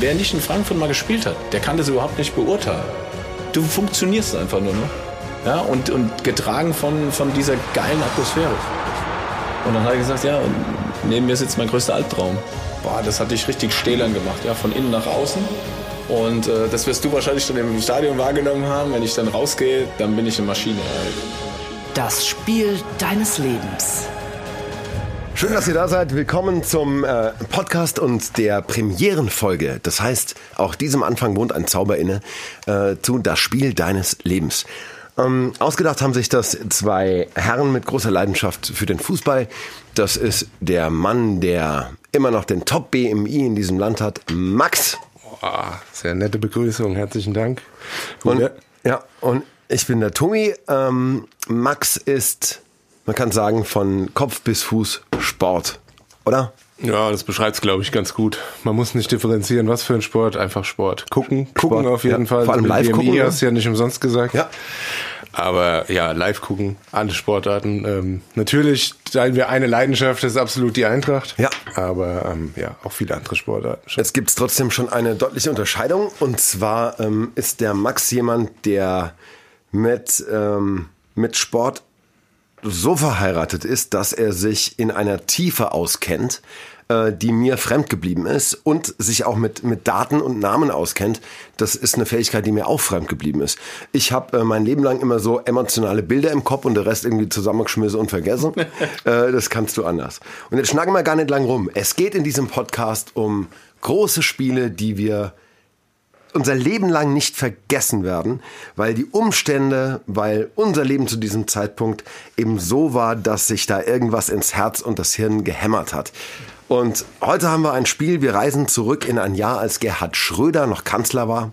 wer nicht in Frankfurt mal gespielt hat, der kann das überhaupt nicht beurteilen. Du funktionierst einfach nur noch. Ja, und, und getragen von, von dieser geilen Atmosphäre. Und dann hat er gesagt, ja, neben mir sitzt mein größter Albtraum. Boah, das hat dich richtig stählern gemacht, ja, von innen nach außen. Und äh, das wirst du wahrscheinlich dann im Stadion wahrgenommen haben. Wenn ich dann rausgehe, dann bin ich eine Maschine. Das Spiel deines Lebens. Schön, dass ihr da seid. Willkommen zum äh, Podcast und der Premierenfolge. Das heißt, auch diesem Anfang wohnt ein Zauber inne äh, zu Das Spiel deines Lebens. Ähm, ausgedacht haben sich das zwei Herren mit großer Leidenschaft für den Fußball. Das ist der Mann, der immer noch den Top-BMI in diesem Land hat, Max. Boah, sehr nette Begrüßung, herzlichen Dank. Und, ja, und ich bin der Tommy. Ähm, Max ist, man kann sagen, von Kopf bis Fuß Sport, oder? Ja, das beschreibt es, glaube ich, ganz gut. Man muss nicht differenzieren, was für ein Sport, einfach Sport. Gucken, gucken Sport, auf jeden ja. Fall. Vor allem live gucken. Du hast ja nicht umsonst gesagt. Ja. Aber ja, live gucken, alle Sportarten. Ähm, natürlich teilen wir eine Leidenschaft, das ist absolut die Eintracht. Ja. Aber ähm, ja, auch viele andere Sportarten. Jetzt gibt es trotzdem schon eine deutliche Unterscheidung. Und zwar ähm, ist der Max jemand, der mit, ähm, mit Sport so verheiratet ist, dass er sich in einer Tiefe auskennt, äh, die mir fremd geblieben ist und sich auch mit, mit Daten und Namen auskennt. Das ist eine Fähigkeit, die mir auch fremd geblieben ist. Ich habe äh, mein Leben lang immer so emotionale Bilder im Kopf und der Rest irgendwie zusammengeschmissen und vergessen. äh, das kannst du anders. Und jetzt schnacken wir gar nicht lang rum. Es geht in diesem Podcast um große Spiele, die wir unser Leben lang nicht vergessen werden, weil die Umstände, weil unser Leben zu diesem Zeitpunkt eben so war, dass sich da irgendwas ins Herz und das Hirn gehämmert hat. Und heute haben wir ein Spiel. Wir reisen zurück in ein Jahr, als Gerhard Schröder noch Kanzler war,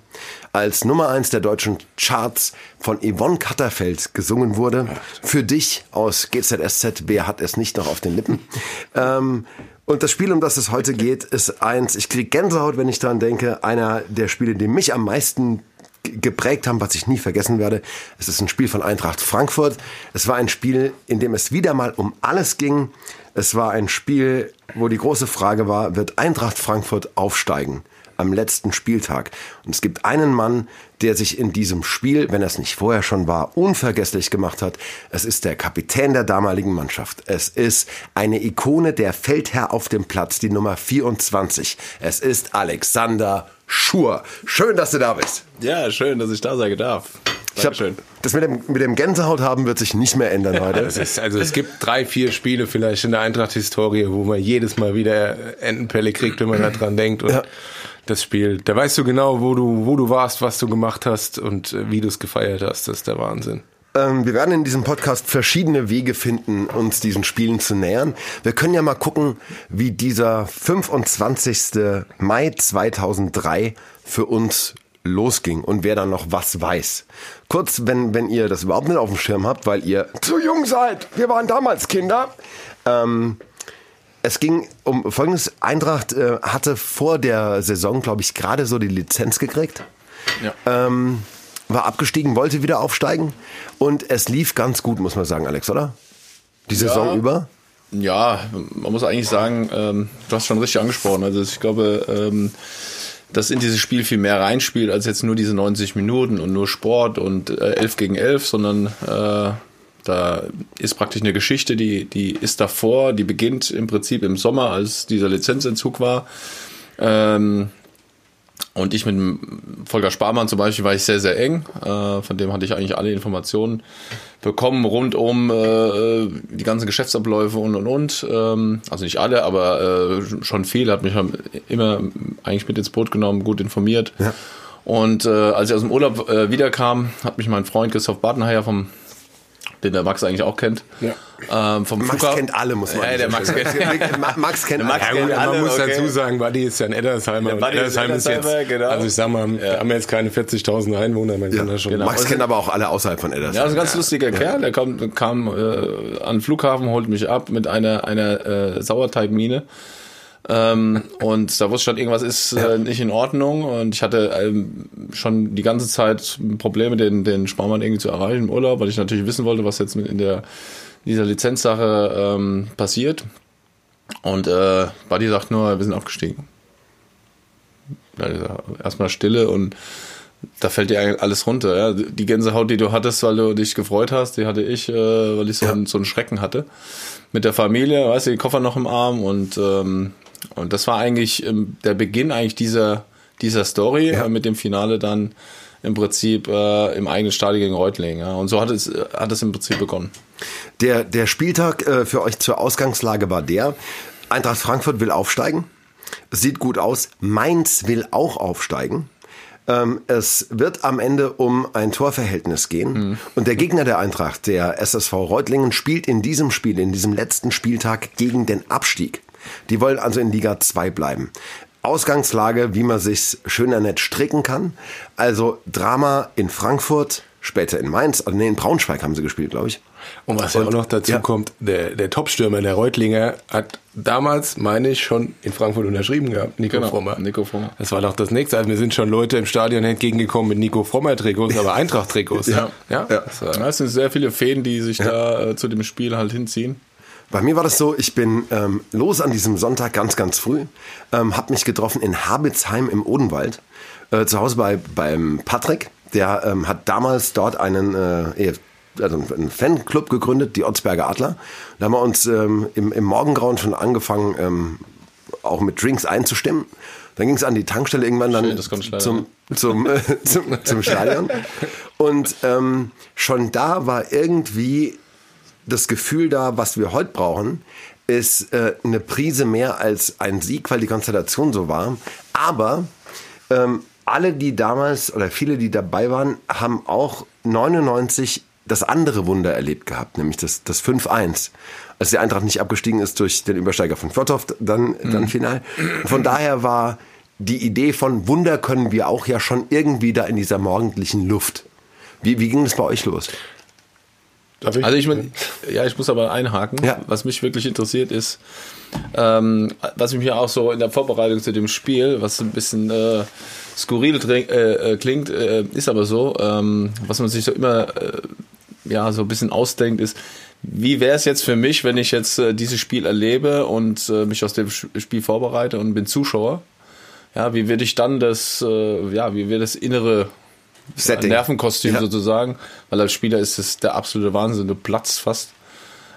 als Nummer eins der deutschen Charts von Yvonne Katterfeld gesungen wurde. Für dich aus GZSZ, wer hat es nicht noch auf den Lippen? ähm, und das Spiel, um das es heute geht, ist eins, ich kriege Gänsehaut, wenn ich daran denke, einer der Spiele, die mich am meisten geprägt haben, was ich nie vergessen werde. Es ist ein Spiel von Eintracht Frankfurt. Es war ein Spiel, in dem es wieder mal um alles ging. Es war ein Spiel, wo die große Frage war, wird Eintracht Frankfurt aufsteigen? Am letzten Spieltag. Und es gibt einen Mann, der sich in diesem Spiel, wenn er es nicht vorher schon war, unvergesslich gemacht hat. Es ist der Kapitän der damaligen Mannschaft. Es ist eine Ikone, der Feldherr auf dem Platz, die Nummer 24. Es ist Alexander Schur. Schön, dass du da bist. Ja, schön, dass ich da sein darf. Ich hab, das mit dem, mit dem Gänsehaut haben wird sich nicht mehr ändern heute. ist, also es gibt drei, vier Spiele vielleicht in der Eintracht-Historie, wo man jedes Mal wieder Entenpelle kriegt, wenn man da dran denkt. Und ja. Das Spiel, da weißt du genau, wo du, wo du warst, was du gemacht hast und äh, wie du es gefeiert hast. Das ist der Wahnsinn. Ähm, wir werden in diesem Podcast verschiedene Wege finden, uns diesen Spielen zu nähern. Wir können ja mal gucken, wie dieser 25. Mai 2003 für uns losging und wer dann noch was weiß. Kurz, wenn, wenn ihr das überhaupt nicht auf dem Schirm habt, weil ihr zu jung seid. Wir waren damals Kinder. Ähm, es ging um folgendes. Eintracht äh, hatte vor der Saison, glaube ich, gerade so die Lizenz gekriegt. Ja. Ähm, war abgestiegen, wollte wieder aufsteigen und es lief ganz gut, muss man sagen, Alex, oder? Die Saison ja. über? Ja, man muss eigentlich sagen, ähm, du hast schon richtig angesprochen. Also ich glaube, ähm, dass in dieses Spiel viel mehr reinspielt als jetzt nur diese 90 Minuten und nur Sport und äh, 11 gegen 11, sondern äh, da ist praktisch eine Geschichte, die, die ist davor, die beginnt im Prinzip im Sommer, als dieser Lizenzentzug war. Ähm, und ich mit Volker Sparmann zum Beispiel war ich sehr, sehr eng. Äh, von dem hatte ich eigentlich alle Informationen bekommen rund um äh, die ganzen Geschäftsabläufe und und und. Ähm, also nicht alle, aber äh, schon viel. Hat mich immer eigentlich mit ins Boot genommen, gut informiert. Ja. Und äh, als ich aus dem Urlaub äh, wiederkam, hat mich mein Freund Christoph Bartenheier vom den der Max eigentlich auch kennt. Ja. Ähm, vom Max Flughafen. kennt alle, muss man ja, der Max kennt, Max kennt Max alle. Kennt alle. Man muss okay. dazu sagen, Buddy ist ja ein Eddersheimer. und Eddersheim ist, jetzt, genau. also ich sag mal, ja. haben wir jetzt keine 40.000 Einwohner, man ja. schon. Genau. Max also, kennt aber auch alle außerhalb von Eddersheim. Ja, ist ein ganz lustiger Kerl, der kam, kam äh, an den Flughafen, holt mich ab mit einer, einer äh, Sauerteigmine. Ähm, und da wusste ich schon, irgendwas ist äh, nicht in Ordnung. Und ich hatte ähm, schon die ganze Zeit Probleme, den, den Sparmann irgendwie zu erreichen im Urlaub, weil ich natürlich wissen wollte, was jetzt mit in der dieser Lizenzsache ähm, passiert. Und äh, Buddy sagt nur, wir sind aufgestiegen. erstmal Stille und da fällt dir eigentlich alles runter. Ja. Die Gänsehaut, die du hattest, weil du dich gefreut hast, die hatte ich, äh, weil ich so, ja. einen, so einen Schrecken hatte. Mit der Familie, weißt du, die Koffer noch im Arm und, ähm, und das war eigentlich ähm, der Beginn eigentlich dieser, dieser Story ja. äh, mit dem Finale dann im Prinzip äh, im eigenen Stadion gegen Reutlingen. Ja. Und so hat es, hat es im Prinzip begonnen. Der, der Spieltag äh, für euch zur Ausgangslage war der, Eintracht Frankfurt will aufsteigen. Sieht gut aus. Mainz will auch aufsteigen. Ähm, es wird am Ende um ein Torverhältnis gehen. Mhm. Und der Gegner der Eintracht, der SSV Reutlingen, spielt in diesem Spiel, in diesem letzten Spieltag gegen den Abstieg. Die wollen also in Liga 2 bleiben. Ausgangslage, wie man sich's schöner nett stricken kann. Also Drama in Frankfurt, später in Mainz, also nee, in Braunschweig haben sie gespielt, glaube ich. Und was und, ja auch noch dazu ja. kommt, der, der Topstürmer, der Reutlinger, hat damals, meine ich, schon in Frankfurt unterschrieben gehabt, Nico genau, Frommer. Nico Frommer. Das war doch das nächste. Also mir sind schon Leute im Stadion entgegengekommen mit Nico Frommer-Trikots, aber Eintracht-Trikots. ja. Ja? Ja. Das, war, das sind sehr viele Fäden, die sich da äh, zu dem Spiel halt hinziehen. Bei mir war das so, ich bin ähm, los an diesem Sonntag ganz, ganz früh, ähm, habe mich getroffen in Habitzheim im Odenwald, äh, zu Hause bei beim Patrick. Der ähm, hat damals dort einen äh, also einen Fanclub gegründet, die Otzberger Adler. Da haben wir uns ähm, im, im Morgengrauen schon angefangen, ähm, auch mit Drinks einzustimmen. Dann ging es an die Tankstelle irgendwann dann Schön, zum, zum, äh, zum, zum Stadion. Und ähm, schon da war irgendwie das Gefühl da, was wir heute brauchen, ist äh, eine Prise mehr als ein Sieg, weil die Konstellation so war. Aber ähm, alle, die damals oder viele, die dabei waren, haben auch 99 das andere Wunder erlebt gehabt, nämlich das, das 5-1. Als die Eintracht nicht abgestiegen ist durch den Übersteiger von Flotthoff, dann, mhm. dann final. Von daher war die Idee von Wunder können wir auch ja schon irgendwie da in dieser morgendlichen Luft. Wie, wie ging das bei euch los? Ich? Also ich mein, ja, ich muss aber einhaken. Ja. Was mich wirklich interessiert ist, ähm, was mich ja auch so in der Vorbereitung zu dem Spiel, was ein bisschen äh, skurril äh, äh, klingt, äh, ist aber so, ähm, was man sich so immer äh, ja so ein bisschen ausdenkt, ist, wie wäre es jetzt für mich, wenn ich jetzt äh, dieses Spiel erlebe und mich aus dem Spiel vorbereite und bin Zuschauer? Ja, wie würde ich dann das, ja, wie wäre das innere Setting. Nervenkostüm ja. sozusagen? Weil als Spieler ist es der absolute Wahnsinn. Du platzt fast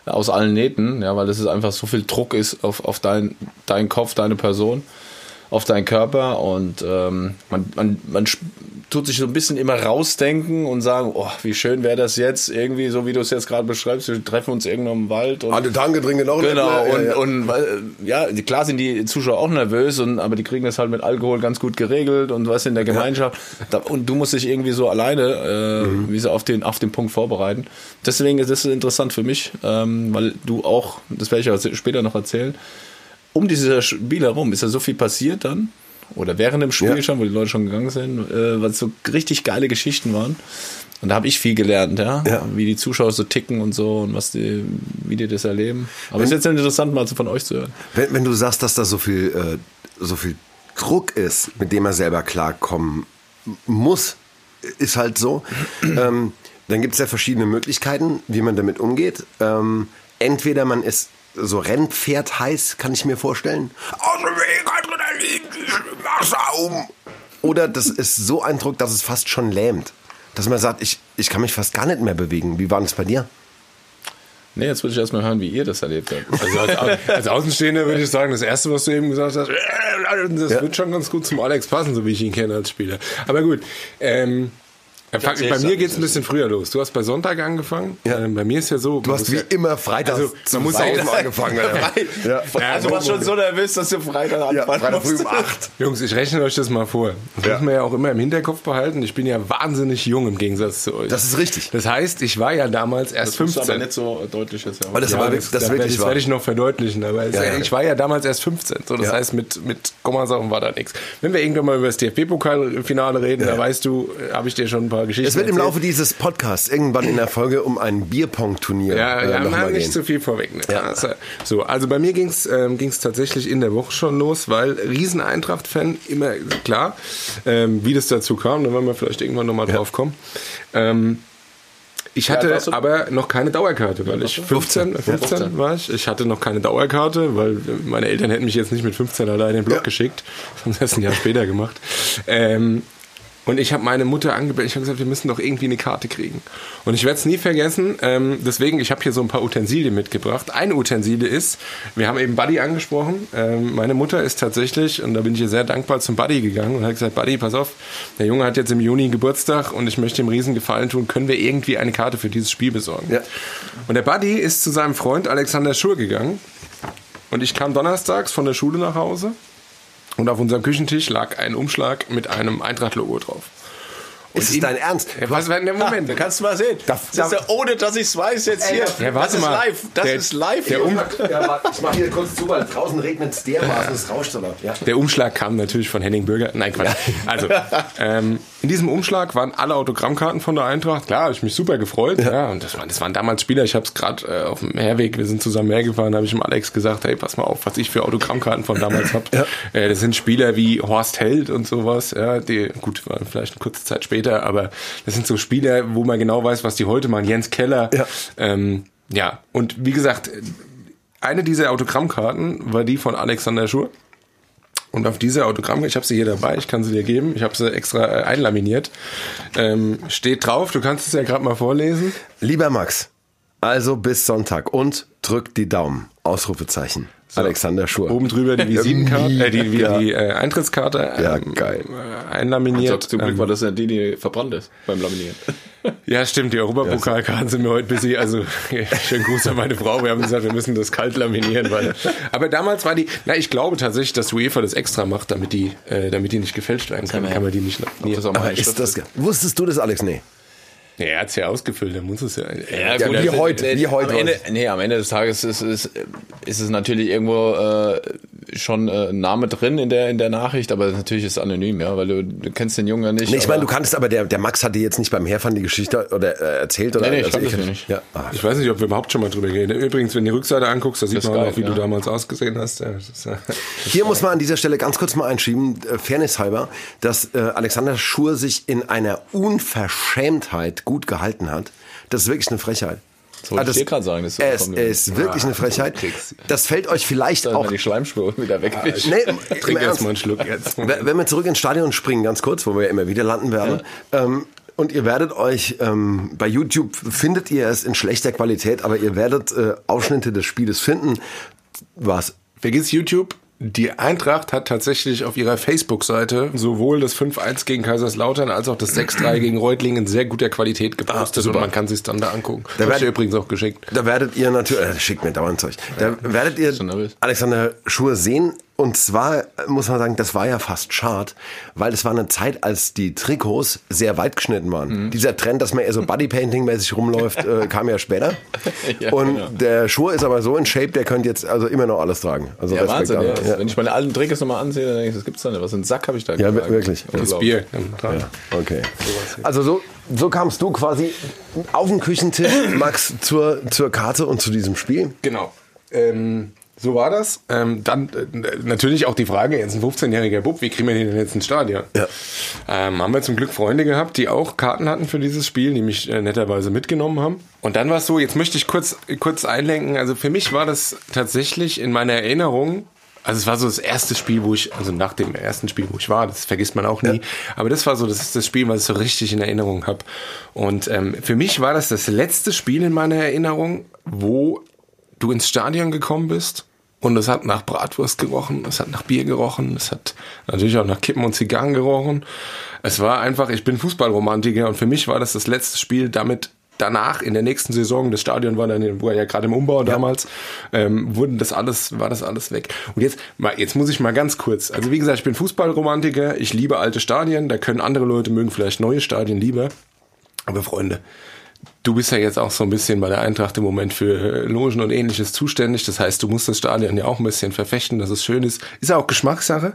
aus allen Nähten, ja, weil das ist einfach so viel Druck ist auf, auf dein, deinen Kopf, deine Person auf deinen Körper und ähm, man, man, man tut sich so ein bisschen immer rausdenken und sagen, oh, wie schön wäre das jetzt, irgendwie, so wie du es jetzt gerade beschreibst, wir treffen uns irgendwo im Wald. Und, Alle Tanke dringen noch Genau, und, ja, ja. und ja, klar sind die Zuschauer auch nervös, und, aber die kriegen das halt mit Alkohol ganz gut geregelt und was in der Gemeinschaft. Ja. Und du musst dich irgendwie so alleine, äh, mhm. wie so auf den, auf den Punkt vorbereiten. Deswegen ist das interessant für mich, ähm, weil du auch, das werde ich auch später noch erzählen, um dieses Spiel herum ist ja so viel passiert dann. Oder während dem Spiel ja. schon, wo die Leute schon gegangen sind, äh, was so richtig geile Geschichten waren. Und da habe ich viel gelernt, ja? ja? Wie die Zuschauer so ticken und so und was die, wie die das erleben. Aber es ist jetzt interessant, mal von euch zu hören. Wenn, wenn du sagst, dass da so viel, äh, so viel Druck ist, mit dem er selber klarkommen muss, ist halt so. ähm, dann gibt es ja verschiedene Möglichkeiten, wie man damit umgeht. Ähm, entweder man ist so Rennpferd heiß, kann ich mir vorstellen. Aus dem Weg, Adrenalin, mach's um. Oder das ist so ein Druck, dass es fast schon lähmt. Dass man sagt, ich, ich kann mich fast gar nicht mehr bewegen. Wie war das bei dir? Nee, jetzt würde ich erstmal hören, wie ihr das erlebt habt. Also als, als Außenstehender würde ich sagen, das Erste, was du eben gesagt hast, das ja. wird schon ganz gut zum Alex passen, so wie ich ihn kenne als Spieler. Aber gut, ähm, bei mir geht es ein bisschen früher los. Du hast bei Sonntag angefangen. Ja. Ähm, bei mir ist ja so. Du hast wie ja, immer Freitag also, man muss Saufen angefangen. ja. Also du warst schon so nervös, dass du Freitag anfangen ja, Freitag früh um 8. Jungs, ich rechne euch das mal vor. Das ja. muss man ja auch immer im Hinterkopf behalten. Ich bin ja wahnsinnig jung im Gegensatz zu euch. Das ist richtig. Das heißt, ich war ja damals erst das 15. Das aber nicht so deutlich jetzt. Ja. das, aber das, das, das, wirklich das werde ich noch verdeutlichen. Aber ich war ja damals erst 15. So, das heißt, mit, mit Kommasachen war da nichts. Wenn wir irgendwann mal über das DFB-Pokalfinale reden, da weißt du, habe ich dir schon ein paar Geschichten Es wird im Laufe dieses Podcasts irgendwann in der Folge um ein Bierpong-Turnier. Ja, äh, ja, mal nicht zu viel vorwegnehmen. Ja. Also, so, also bei mir ging es ähm, ging's tatsächlich in der Woche schon los, weil riesen Eintracht-Fan, immer klar, ähm, wie das dazu kam, da werden wir vielleicht irgendwann nochmal ja. drauf kommen. Ähm, Ich hatte du? aber noch keine Dauerkarte, weil ich 15, 15 war ich. Ich hatte noch keine Dauerkarte, weil meine Eltern hätten mich jetzt nicht mit 15 alleine in den Block geschickt. Das haben sie erst ein Jahr später gemacht. Ähm, und ich habe meine Mutter angebetet, ich habe gesagt, wir müssen doch irgendwie eine Karte kriegen. Und ich werde es nie vergessen, ähm, deswegen, ich habe hier so ein paar Utensilien mitgebracht. Eine Utensilie ist, wir haben eben Buddy angesprochen. Ähm, meine Mutter ist tatsächlich, und da bin ich ihr sehr dankbar, zum Buddy gegangen und hat gesagt, Buddy, pass auf, der Junge hat jetzt im Juni Geburtstag und ich möchte ihm riesen Gefallen tun, können wir irgendwie eine Karte für dieses Spiel besorgen? Ja. Und der Buddy ist zu seinem Freund Alexander Schur gegangen und ich kam donnerstags von der Schule nach Hause und auf unserem Küchentisch lag ein Umschlag mit einem Eintracht-Logo drauf. Ist es dein Ernst? Ja, was war denn der Moment? Da kannst du mal sehen. Darf- das ist ja, ohne dass ich es weiß jetzt hier. Ja, warte das ist mal. live. Das Der- ist live. der Um- Ja, ich mache hier kurz zu, weil draußen regnet es dermaßen, es rauscht so laut. Ja. Der Umschlag kam natürlich von Henning Bürger. Nein, Quatsch. Also, ähm, in diesem Umschlag waren alle Autogrammkarten von der Eintracht. Klar, habe ich mich super gefreut. Ja, und das waren, das waren damals Spieler. Ich habe es gerade äh, auf dem Herweg, wir sind zusammen hergefahren, habe ich dem Alex gesagt, hey, pass mal auf, was ich für Autogrammkarten von damals habe. Äh, das sind Spieler wie Horst Held und sowas. Ja, die, gut, waren vielleicht eine kurze Zeit später, aber das sind so Spieler, wo man genau weiß, was die heute machen. Jens Keller. Ja. Ähm, ja, und wie gesagt, eine dieser Autogrammkarten war die von Alexander Schur. Und auf dieser Autogrammkarte, ich habe sie hier dabei, ich kann sie dir geben, ich habe sie extra äh, einlaminiert, ähm, steht drauf, du kannst es ja gerade mal vorlesen. Lieber Max, also bis Sonntag und drückt die Daumen. Ausrufezeichen. Alexander Schur. Oben drüber die Visitenkarte, äh, die, die, Ja. die äh, Eintrittskarte Ja, ähm, geil. äh, einlaminiert. Also, zum Glück Ähm, war das ja die, die verbrannt ist beim Laminieren. ja, stimmt, die Europapokalkarten sind mir heute busy. Also schönen Gruß an meine Frau. Wir haben gesagt, wir müssen das kalt laminieren. Weil, aber damals war die, na, ich glaube tatsächlich, dass UEFA das extra macht, damit die, äh, damit die nicht gefälscht werden kann, kann man die nicht Das laminieren. Aber ist das, wusstest du das, Alex? Nee. Ja, er hat's ja ausgefüllt, dann muss es ja. Ja, Ja, gut, wie heute, wie heute Am Ende, nee, am Ende des Tages ist, ist, ist es natürlich irgendwo äh, schon äh, ein Name drin in der in der Nachricht, aber natürlich ist es anonym, ja, weil du, du kennst den Jungen ja nicht. Nee, ich meine, du kannst aber, der, der Max hat dir jetzt nicht beim Herfahren die Geschichte oder äh, erzählt oder Nee, nee, ich also sie nicht. Ja. Ah. Ich weiß nicht, ob wir überhaupt schon mal drüber reden. Übrigens, wenn du die Rückseite anguckst, da sieht Das man ist auch geil, noch, wie ja. du damals ausgesehen hast. Ja, das ist, Hier muss man an dieser Stelle ganz kurz mal einschieben, äh, fairnesshalber, dass äh, Alexander Schur sich in einer Unverschämtheit gut gehalten hat. Das ist wirklich eine Frechheit. Das wollte ich dir gerade sagen, das es ist wirklich eine Frechheit. Das fällt euch vielleicht auch die Schleimspur wieder weg ist. Nee, trink erst mal einen Schluck jetzt. Wenn wir zurück ins Stadion springen, ganz kurz, wo wir ja immer wieder landen werden, ähm, und ihr werdet euch, ähm, bei YouTube findet ihr es in schlechter Qualität, aber ihr werdet äh, Ausschnitte des Spieles finden. Was? Vergiss YouTube. Die Eintracht hat tatsächlich auf ihrer Facebook-Seite sowohl das 5-1 gegen Kaiserslautern als auch das 6-3 gegen Reutlingen in sehr guter Qualität gepostet und man kann sich dann da angucken. Da werd- wird dir übrigens auch geschickt. Da werdet ihr natürlich, äh, schickt mir dauernd Zeug. Da werdet ihr. Alexander Schur sehen. Und zwar muss man sagen, das war ja fast schad, weil es war eine Zeit, als die Trikots sehr weit geschnitten waren. Dieser Trend, dass man eher so Bodypainting-mäßig rumläuft, äh, kam ja später. Ja, Und genau. der Schur ist aber so in Shape, der könnte jetzt also immer noch alles tragen. Also Ja, Respekt Wahnsinn, ja. ja. Wenn ich meine alten Tricks nochmal ansehe, dann denke ich, das gibt's da nicht. Was für ein Sack habe ich da Ja, getragen? wirklich. Das Unglaublich. Bier. dran. Okay. Also so, so kamst du quasi auf den Küchentisch, Max, zur, zur Karte und zu diesem Spiel. Genau. Ähm, so war das. Ähm, dann äh, natürlich auch die Frage, jetzt ein 15-jähriger Bub, wie kriegen wir den denn jetzt ins Stadion? Ja. Ähm, haben wir zum Glück Freunde gehabt, die auch Karten hatten für dieses Spiel, die mich äh, netterweise mitgenommen haben. Und dann war es so, jetzt möchte ich kurz, kurz einlenken, also für mich war das tatsächlich in meiner Erinnerung, also es war so das erste Spiel, wo ich, also nach dem ersten Spiel, wo ich war, das vergisst man auch nie, aber das war so, das ist das Spiel, was ich so richtig in Erinnerung habe. Und ähm, für mich war das das letzte Spiel in meiner Erinnerung, wo du ins Stadion gekommen bist und es hat nach Bratwurst gerochen, es hat nach Bier gerochen, es hat natürlich auch nach Kippen und Zigarren gerochen. Es war einfach, ich bin Fußballromantiker und für mich war das das letzte Spiel damit danach in der nächsten Saison, das Stadion war dann, war ja gerade im Umbau damals, ähm, wurden das alles, war das alles weg. Und jetzt, mal, jetzt muss ich mal ganz kurz, also wie gesagt, ich bin Fußballromantiker, ich liebe alte Stadien, da können andere Leute mögen vielleicht neue Stadien lieber, aber Freunde, Du bist ja jetzt auch so ein bisschen bei der Eintracht im Moment für Logen und ähnliches zuständig. Das heißt, du musst das Stadion ja auch ein bisschen verfechten, dass es schön ist. Ist auch Geschmackssache.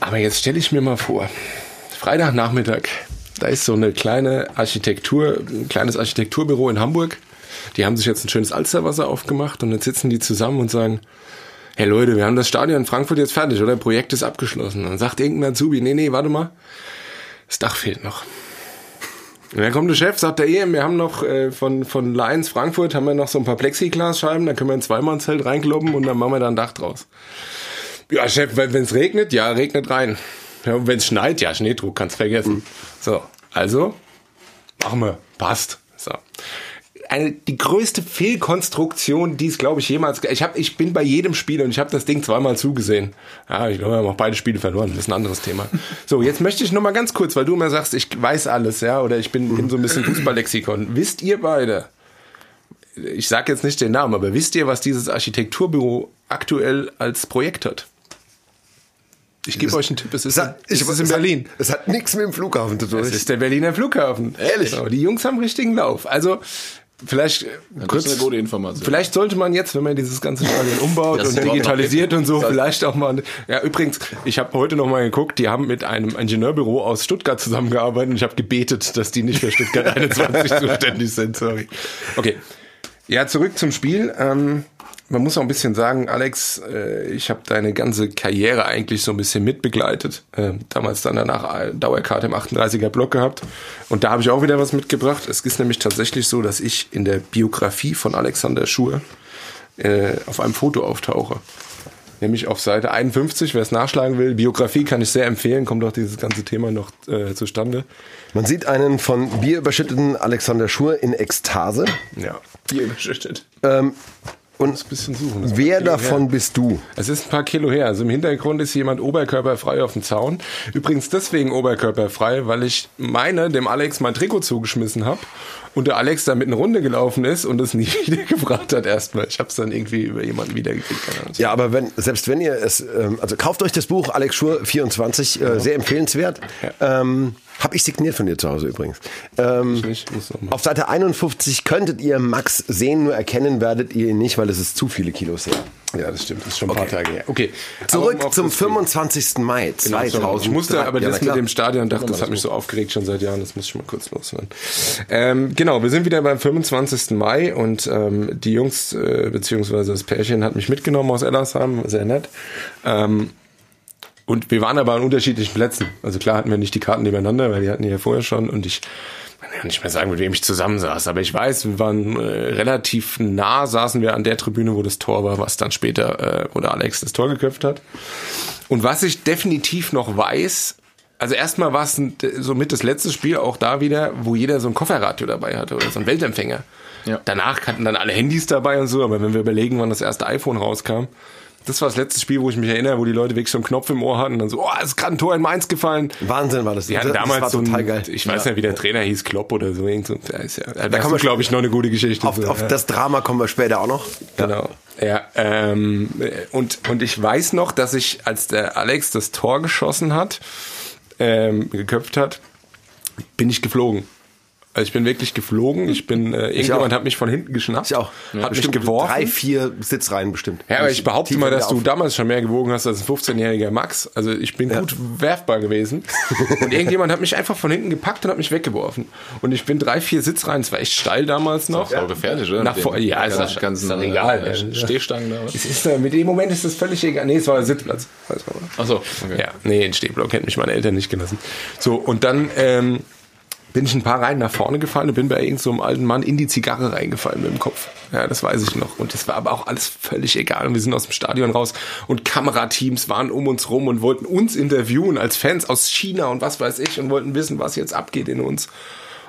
Aber jetzt stelle ich mir mal vor, Freitagnachmittag, da ist so eine kleine Architektur, ein kleines Architekturbüro in Hamburg. Die haben sich jetzt ein schönes Alsterwasser aufgemacht und jetzt sitzen die zusammen und sagen, hey Leute, wir haben das Stadion in Frankfurt jetzt fertig, oder? Projekt ist abgeschlossen. Dann sagt irgendein Azubi, nee, nee, warte mal, das Dach fehlt noch. Und dann kommt der Chef, sagt er, eh, wir haben noch äh, von, von Lions Frankfurt haben wir noch so ein paar Plexiglasscheiben, da können wir ein Zweimannzelt reinkloppen und dann machen wir da ein Dach draus. Ja, Chef, wenn es regnet, ja, regnet rein. Ja, und wenn es schneit, ja, Schneedruck, kannst vergessen. So, also, machen wir, passt. So. Eine, die größte Fehlkonstruktion, die es, glaube ich, jemals. Ich, hab, ich bin bei jedem Spiel und ich habe das Ding zweimal zugesehen. Ja, ich glaube, wir haben auch beide Spiele verloren. Das ist ein anderes Thema. So, jetzt möchte ich nur mal ganz kurz, weil du immer sagst, ich weiß alles, ja, oder ich bin, bin so ein bisschen Fußballlexikon. Wisst ihr beide, ich sage jetzt nicht den Namen, aber wisst ihr, was dieses Architekturbüro aktuell als Projekt hat? Ich gebe euch einen Tipp, es ist, hat, es ist in es Berlin. Hat, es hat nichts mit dem Flughafen zu tun. Es ist der Berliner Flughafen. Ehrlich? Genau, die Jungs haben richtigen Lauf. Also vielleicht Das kurz, vielleicht sollte man jetzt, wenn man dieses ganze Stadion umbaut Das und digitalisiert und so, vielleicht auch mal. Ja, übrigens, ich habe heute noch mal geguckt. Die haben mit einem Ingenieurbüro aus Stuttgart zusammengearbeitet und ich habe gebetet, dass die nicht für Stuttgart 21 zuständig sind. Sorry. Okay. Ja, zurück zum Spiel. Ähm, man muss auch ein bisschen sagen, Alex, äh, ich habe deine ganze Karriere eigentlich so ein bisschen mitbegleitet. Äh, damals dann danach äh, Dauerkarte im 38er Block gehabt. Und da habe ich auch wieder was mitgebracht. Es ist nämlich tatsächlich so, dass ich in der Biografie von Alexander Schur äh, auf einem Foto auftauche. Nämlich auf Seite 51, wer es nachschlagen will. Biografie kann ich sehr empfehlen, kommt auch dieses ganze Thema noch äh, zustande. Man sieht einen von Bier überschütteten Alexander Schur in Ekstase. Ja. Bier überschüttet. Ähm, und Ein bisschen suchen. Wer davon her. bist du? Es ist ein paar Kilo her. Also im Hintergrund ist jemand oberkörperfrei auf dem Zaun. Übrigens deswegen oberkörperfrei, weil ich meine, dem Alex mein Trikot zugeschmissen habe und der Alex da mit einer Runde gelaufen ist und es nie wiedergebracht hat erstmal. Ich habe es dann irgendwie über jemanden wiedergekriegt. Ja, aber wenn, selbst wenn ihr es, ähm, also kauft euch das Buch Alex Schur 24, äh, sehr empfehlenswert. Ähm, hab ich signiert von dir zu Hause übrigens. Ähm, auf Seite 51 könntet ihr Max sehen, nur erkennen werdet ihr ihn nicht, weil es ist zu viele Kilos her. Ja, das stimmt. Das ist schon ein paar Tage her. Okay. Zurück um zum das Spiel- 25. Mai Genau, 2000. Ich musste aber Ja, das mit dem Stadion, dachte, das hat mich so aufgeregt schon seit Jahren, das muss ich mal kurz loswerden. Ähm, genau, wir sind wieder beim 25. Mai und ähm, die Jungs, äh, beziehungsweise das Pärchen hat mich mitgenommen aus Ellersheim, sehr nett. Ähm, und wir waren aber an unterschiedlichen Plätzen. Also klar hatten wir nicht die Karten nebeneinander, weil die hatten die ja vorher schon und ich kann ja nicht mehr sagen, mit wem ich zusammensaß, aber ich weiß, wir waren äh, relativ nah, saßen wir an der Tribüne, wo das Tor war, was dann später, äh, wo der Alex das Tor geköpft hat. Und was ich definitiv noch weiß, also erstmal war es ein- so mit das letzte Spiel auch da wieder, wo jeder so ein Kofferradio dabei hatte oder so ein Weltempfänger. Ja. Danach hatten dann alle Handys dabei und so, aber wenn wir überlegen, wann das erste iPhone rauskam, das war das letzte Spiel, wo ich mich erinnere, wo die Leute wirklich so einen Knopf im Ohr hatten und dann so, oh, es ist gerade ein Tor in Mainz gefallen. Wahnsinn war das. Die hatten Das damals war so total ein, geil. ich weiß nicht, wie der Trainer hieß, Klopp oder so. Irgend so da ist ja, da, kommen wir glaube ich, noch eine gute Geschichte. Auf, zu, auf ja. das Drama kommen wir später auch noch. Genau. Ja, ähm, und, und ich weiß noch, dass ich, als der Alex das Tor geschossen hat, ähm, geköpft hat, bin ich geflogen. Also ich bin wirklich geflogen. Ich bin, äh, irgendjemand auch. hat mich von hinten geschnappt, Ich auch. hat mich geworfen. Drei, vier Sitzreihen bestimmt. Ja, aber ich behaupte mal, dass du auf. damals schon mehr gewogen hast als ein 15-jähriger Max. Also ich bin gut werfbar gewesen. Und irgendjemand hat mich einfach von hinten gepackt und hat mich weggeworfen. Und ich bin drei, vier Sitzreihen, es war echt steil damals noch. Sau gefährlich, oder? Nach vor, ja, ist, ganzen, ist doch egal. äh, Ja. Stehstangen da? Es ist, äh, mit dem Moment ist das völlig egal. Nee, es war der Sitzplatz. Ach so, okay. Ja, nee, in Stehblock hätten mich meine Eltern nicht gelassen. So, und dann ähm, bin ich ein paar Reihen nach vorne gefallen und bin bei irgendeinem so alten Mann in die Zigarre reingefallen mit dem Kopf. Ja, das weiß ich noch. Und das war aber auch alles völlig egal. Und wir sind aus dem Stadion raus und Kamerateams waren um uns rum und wollten uns interviewen als Fans aus China und was weiß ich und wollten wissen, was jetzt abgeht in uns.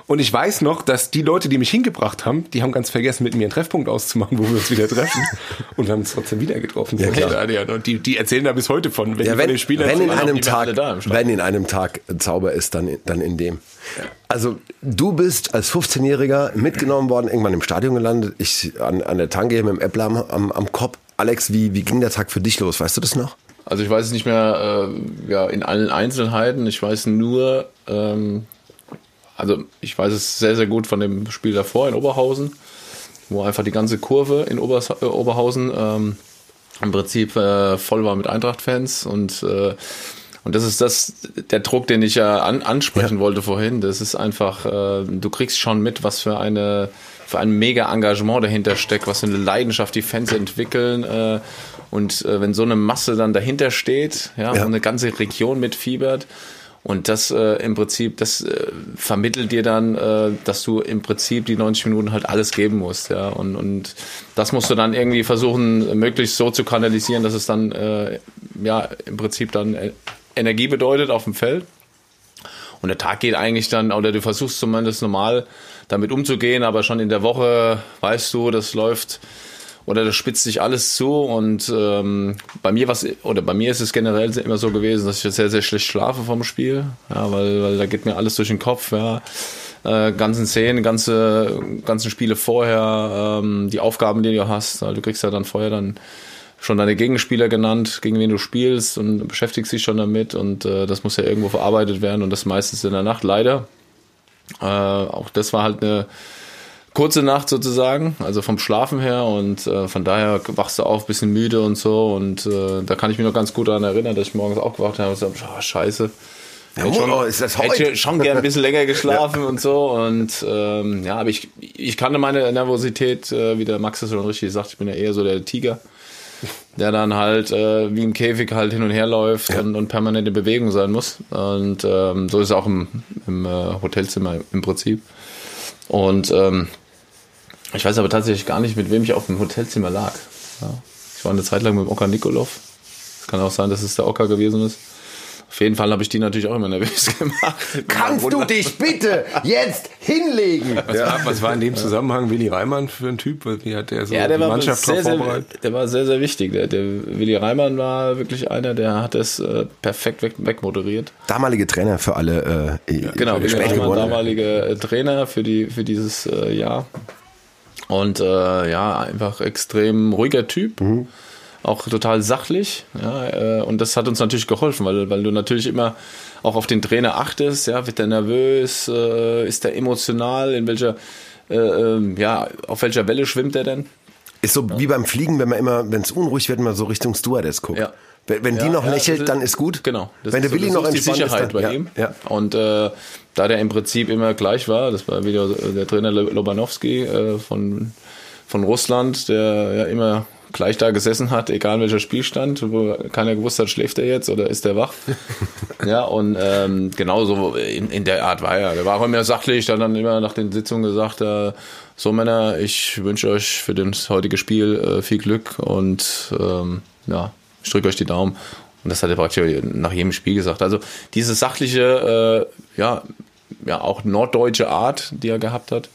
Und ich weiß noch, dass die Leute, die mich hingebracht haben, die haben ganz vergessen, mit mir einen Treffpunkt auszumachen, wo wir uns wieder treffen. Und wir haben uns trotzdem wieder getroffen. Ja, klar. Und die, die erzählen da bis heute von, wenn Ja, wenn, von den Spielern wenn in einem Tag, wenn in einem Tag Zauber ist, dann, dann in dem. Also du bist als 15-Jähriger mitgenommen worden, irgendwann im Stadion gelandet, ich an, an der Tange mit dem Äppler am, am, am Kopf. Alex, wie, wie ging der Tag für dich los? Weißt du das noch? Also ich weiß es nicht mehr äh, ja, in allen Einzelheiten. Ich weiß nur, ähm, also ich weiß es sehr, sehr gut von dem Spiel davor in Oberhausen, wo einfach die ganze Kurve in Obers äh, Oberhausen ähm, im Prinzip äh, voll war mit Eintracht-Fans und äh, und das ist das, der Druck, den ich ja an, ansprechen wollte vorhin. Das ist einfach, äh, du kriegst schon mit, was für eine, für ein mega Engagement dahinter steckt, was für eine Leidenschaft die Fans entwickeln. Äh, und äh, wenn so eine Masse dann dahinter steht, ja, Ja. und eine ganze Region mitfiebert Und das äh, im Prinzip, das äh, vermittelt dir dann, äh, dass du im Prinzip die 90 Minuten halt alles geben musst, ja. Und, und das musst du dann irgendwie versuchen, möglichst so zu kanalisieren, dass es dann äh, ja im Prinzip dann äh, Energie bedeutet auf dem Feld. Und der Tag geht eigentlich dann, oder du versuchst zumindest normal damit umzugehen, aber schon in der Woche weißt du, das läuft oder das spitzt sich alles zu und ähm, bei mir was oder bei mir ist es generell immer so gewesen, dass ich sehr sehr schlecht schlafe vom Spiel, ja, weil, weil da geht mir alles durch den Kopf, ja. Äh, ganzen Szenen, ganze ganzen Spiele vorher, ähm, die Aufgaben, die du hast, du kriegst ja dann vorher dann schon deine Gegenspieler genannt, gegen wen du spielst und beschäftigst dich schon damit und äh, das muss ja irgendwo verarbeitet werden und das meistens in der Nacht leider. Äh, auch das war halt eine kurze Nacht sozusagen, also vom Schlafen her und äh, von daher wachst du auf, bisschen müde und so und äh, da kann ich mich noch ganz gut daran erinnern, dass ich morgens aufgewacht habe und so, oh, scheiße. Ja, Hätte schon, oh, ist das heute? hätte schon gern ein bisschen länger geschlafen und so und ähm, ja, aber ich, ich kannte meine Nervosität, äh, wie der Max es schon richtig sagt, ich bin ja eher so der Tiger, der dann halt äh, wie im Käfig halt hin und her läuft und, und permanent in Bewegung sein muss und ähm, so ist es auch im, im äh, Hotelzimmer im Prinzip und ähm, ich weiß aber tatsächlich gar nicht, mit wem ich auf dem Hotelzimmer lag. Ja. Ich war eine Zeit lang mit dem Ocker Nikolov. Es kann auch sein, dass es der Ocker gewesen ist. Auf jeden Fall habe ich die natürlich auch immer nervös gemacht. Kannst du dich bitte jetzt hinlegen? Was, war, was war in dem Zusammenhang Willi Reimann für ein Typ? Wie hat der so Ja, der die war, Mannschaft sehr, drauf sehr, vorbereitet? der war sehr, sehr wichtig. Der, der Willi Reimann war wirklich einer, der hat es äh, perfekt weg, wegmoderiert. Damalige Trainer für alle äh, Genau, Willi Reimann, damalige äh, Trainer für, die, für dieses äh, Jahr. Und äh, ja, einfach extrem ruhiger Typ. Auch total sachlich. Ja, äh, und das hat uns natürlich geholfen, weil, weil du natürlich immer auch auf den Trainer achtest. Ja, wird der nervös? Äh, ist der emotional? In welcher, äh, ähm, ja, auf welcher Welle schwimmt er denn? Ist so wie beim Fliegen, wenn man immer, wenn es unruhig wird, mal so Richtung Stewardess guckt. Ja. Wenn, wenn die Ja, noch ja, lächelt, das dann ist gut. Genau. Das wenn ist der so- Willi noch ist die entspannt Sicherheit ist, dann, bei ja, ihm. Ja. Und äh, da der im Prinzip immer gleich war, das war wieder der Trainer Lobanowski äh, von, von Russland, der ja immer gleich da gesessen hat, egal welcher Spielstand, wo keiner gewusst hat, schläft er jetzt oder ist er wach. ja, und ähm, genauso in, in der Art war er. Der war auch immer sachlich, dann dann immer nach den Sitzungen gesagt, äh, so Männer, ich wünsche euch für das heutige Spiel äh, viel Glück und ähm, ja, ich drücke euch die Daumen. Und das hat er praktisch nach jedem Spiel gesagt. Also diese sachliche, äh, ja, ja, auch norddeutsche Art, die er gehabt hat,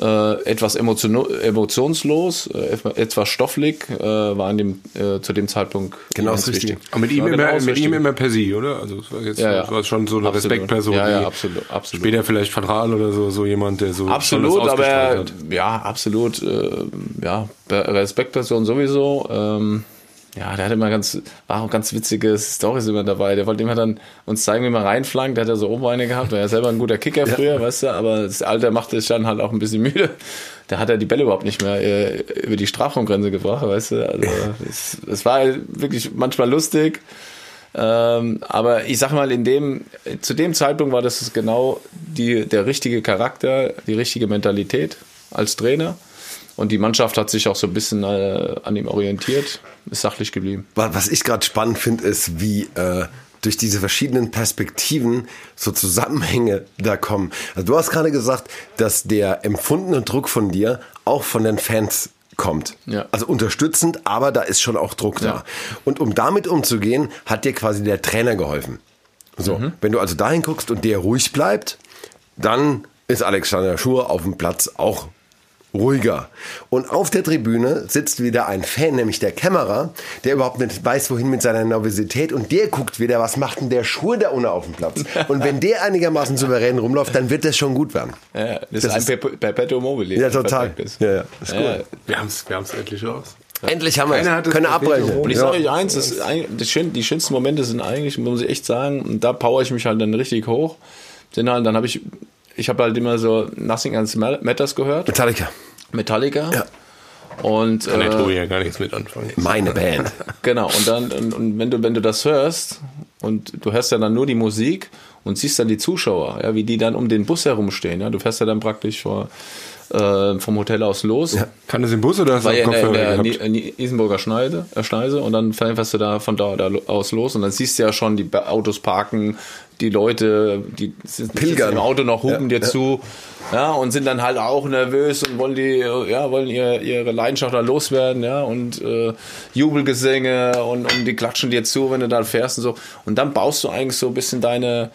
äh, etwas emotion emotionslos, äh, etwas stofflig, äh, war in dem, äh, zu dem Zeitpunkt Genau, immens ist richtig. wichtig. Aber mit ihm, immer, genau das mit ihm Richtige. immer per Sie, oder? Also es war jetzt Ja, ja. war schon so eine Absolut. Respektperson. Ja, ja, absolut, absolut. Später vielleicht Vertrauen oder so, so jemand, der so Absolut, das aber ausgestrahlt hat. ja, absolut, äh, ja, Respektperson sowieso. Ähm, ja, der hat immer ganz, war auch ganz witzige Stories immer dabei. Der wollte immer dann uns zeigen, wie man reinflankt. Der hat ja so Oberbeine gehabt, war ja selber ein guter Kicker früher, weißt du, aber das Alter machte sich dann halt auch ein bisschen müde. Da hat er die Bälle überhaupt nicht mehr äh, über die Strafraumgrenze gebracht, weißt du. Also es, es war wirklich manchmal lustig. Ähm, aber ich sag mal, in dem, zu dem Zeitpunkt war das genau die, der richtige Charakter, die richtige Mentalität als Trainer. Und die Mannschaft hat sich auch so ein bisschen äh, an ihm orientiert, ist sachlich geblieben. Wa- Was ich gerade spannend finde, ist, wie äh, durch diese verschiedenen Perspektiven so Zusammenhänge da kommen. Also du hast gerade gesagt, dass der empfundene Druck von dir auch von den Fans kommt. Ja. Also unterstützend, aber da ist schon auch Druck da. Ja. Und um damit umzugehen, hat dir quasi der Trainer geholfen. So, Mhm. wenn du also dahin guckst und der ruhig bleibt, dann ist Alexander Schur auf dem Platz auch ruhiger. Und auf der Tribüne sitzt wieder ein Fan, nämlich der Kämmerer, der überhaupt nicht weiß, wohin mit seiner Nervosität und der guckt wieder, was macht denn der Schur da unten auf dem Platz? Und wenn der einigermaßen souverän rumläuft, dann wird das schon gut werden. Ja, das, Das ist ein ist- Perpetuum mobile. Ja, total. Ja, ja, ist Ja, cool. Wir haben es wir haben's endlich raus. Endlich haben wir Keiner hat es. Können abbrechen. Und ich Ja. sage euch eins, das, ist das schön, die schönsten Momente sind eigentlich, muss ich echt sagen, und da power ich mich halt dann richtig hoch. Sind halt, dann habe ich, ich habe halt immer so Nothing Else Matters gehört, Metallica, Metallica. Ja. Und Kann der äh, Tobi ja gar nichts mit anfangen. meine Band. Genau, und dann, und, und wenn du, wenn du das hörst, und du hörst ja dann nur die Musik, und siehst dann die Zuschauer, ja, wie die dann um den Bus herumstehen. Ja, du fährst ja dann praktisch vor, äh, vom Hotel aus los. Ja. Kann das im Bus oder hast du in der, in Kopfhörer der Isenburger Schneide, äh, Schneise und dann fährst du da von da, da aus los und dann siehst du ja schon die Autos parken, die Leute, die sitzen Pilgern. im Auto noch hupen Ja, dir ja. zu, ja, und sind dann halt auch nervös und wollen die, ja, wollen ihr, ihre Leidenschaft da loswerden, ja, und äh, Jubelgesänge und, und die klatschen dir zu, wenn du da fährst und so. Und dann baust du eigentlich so ein bisschen deine,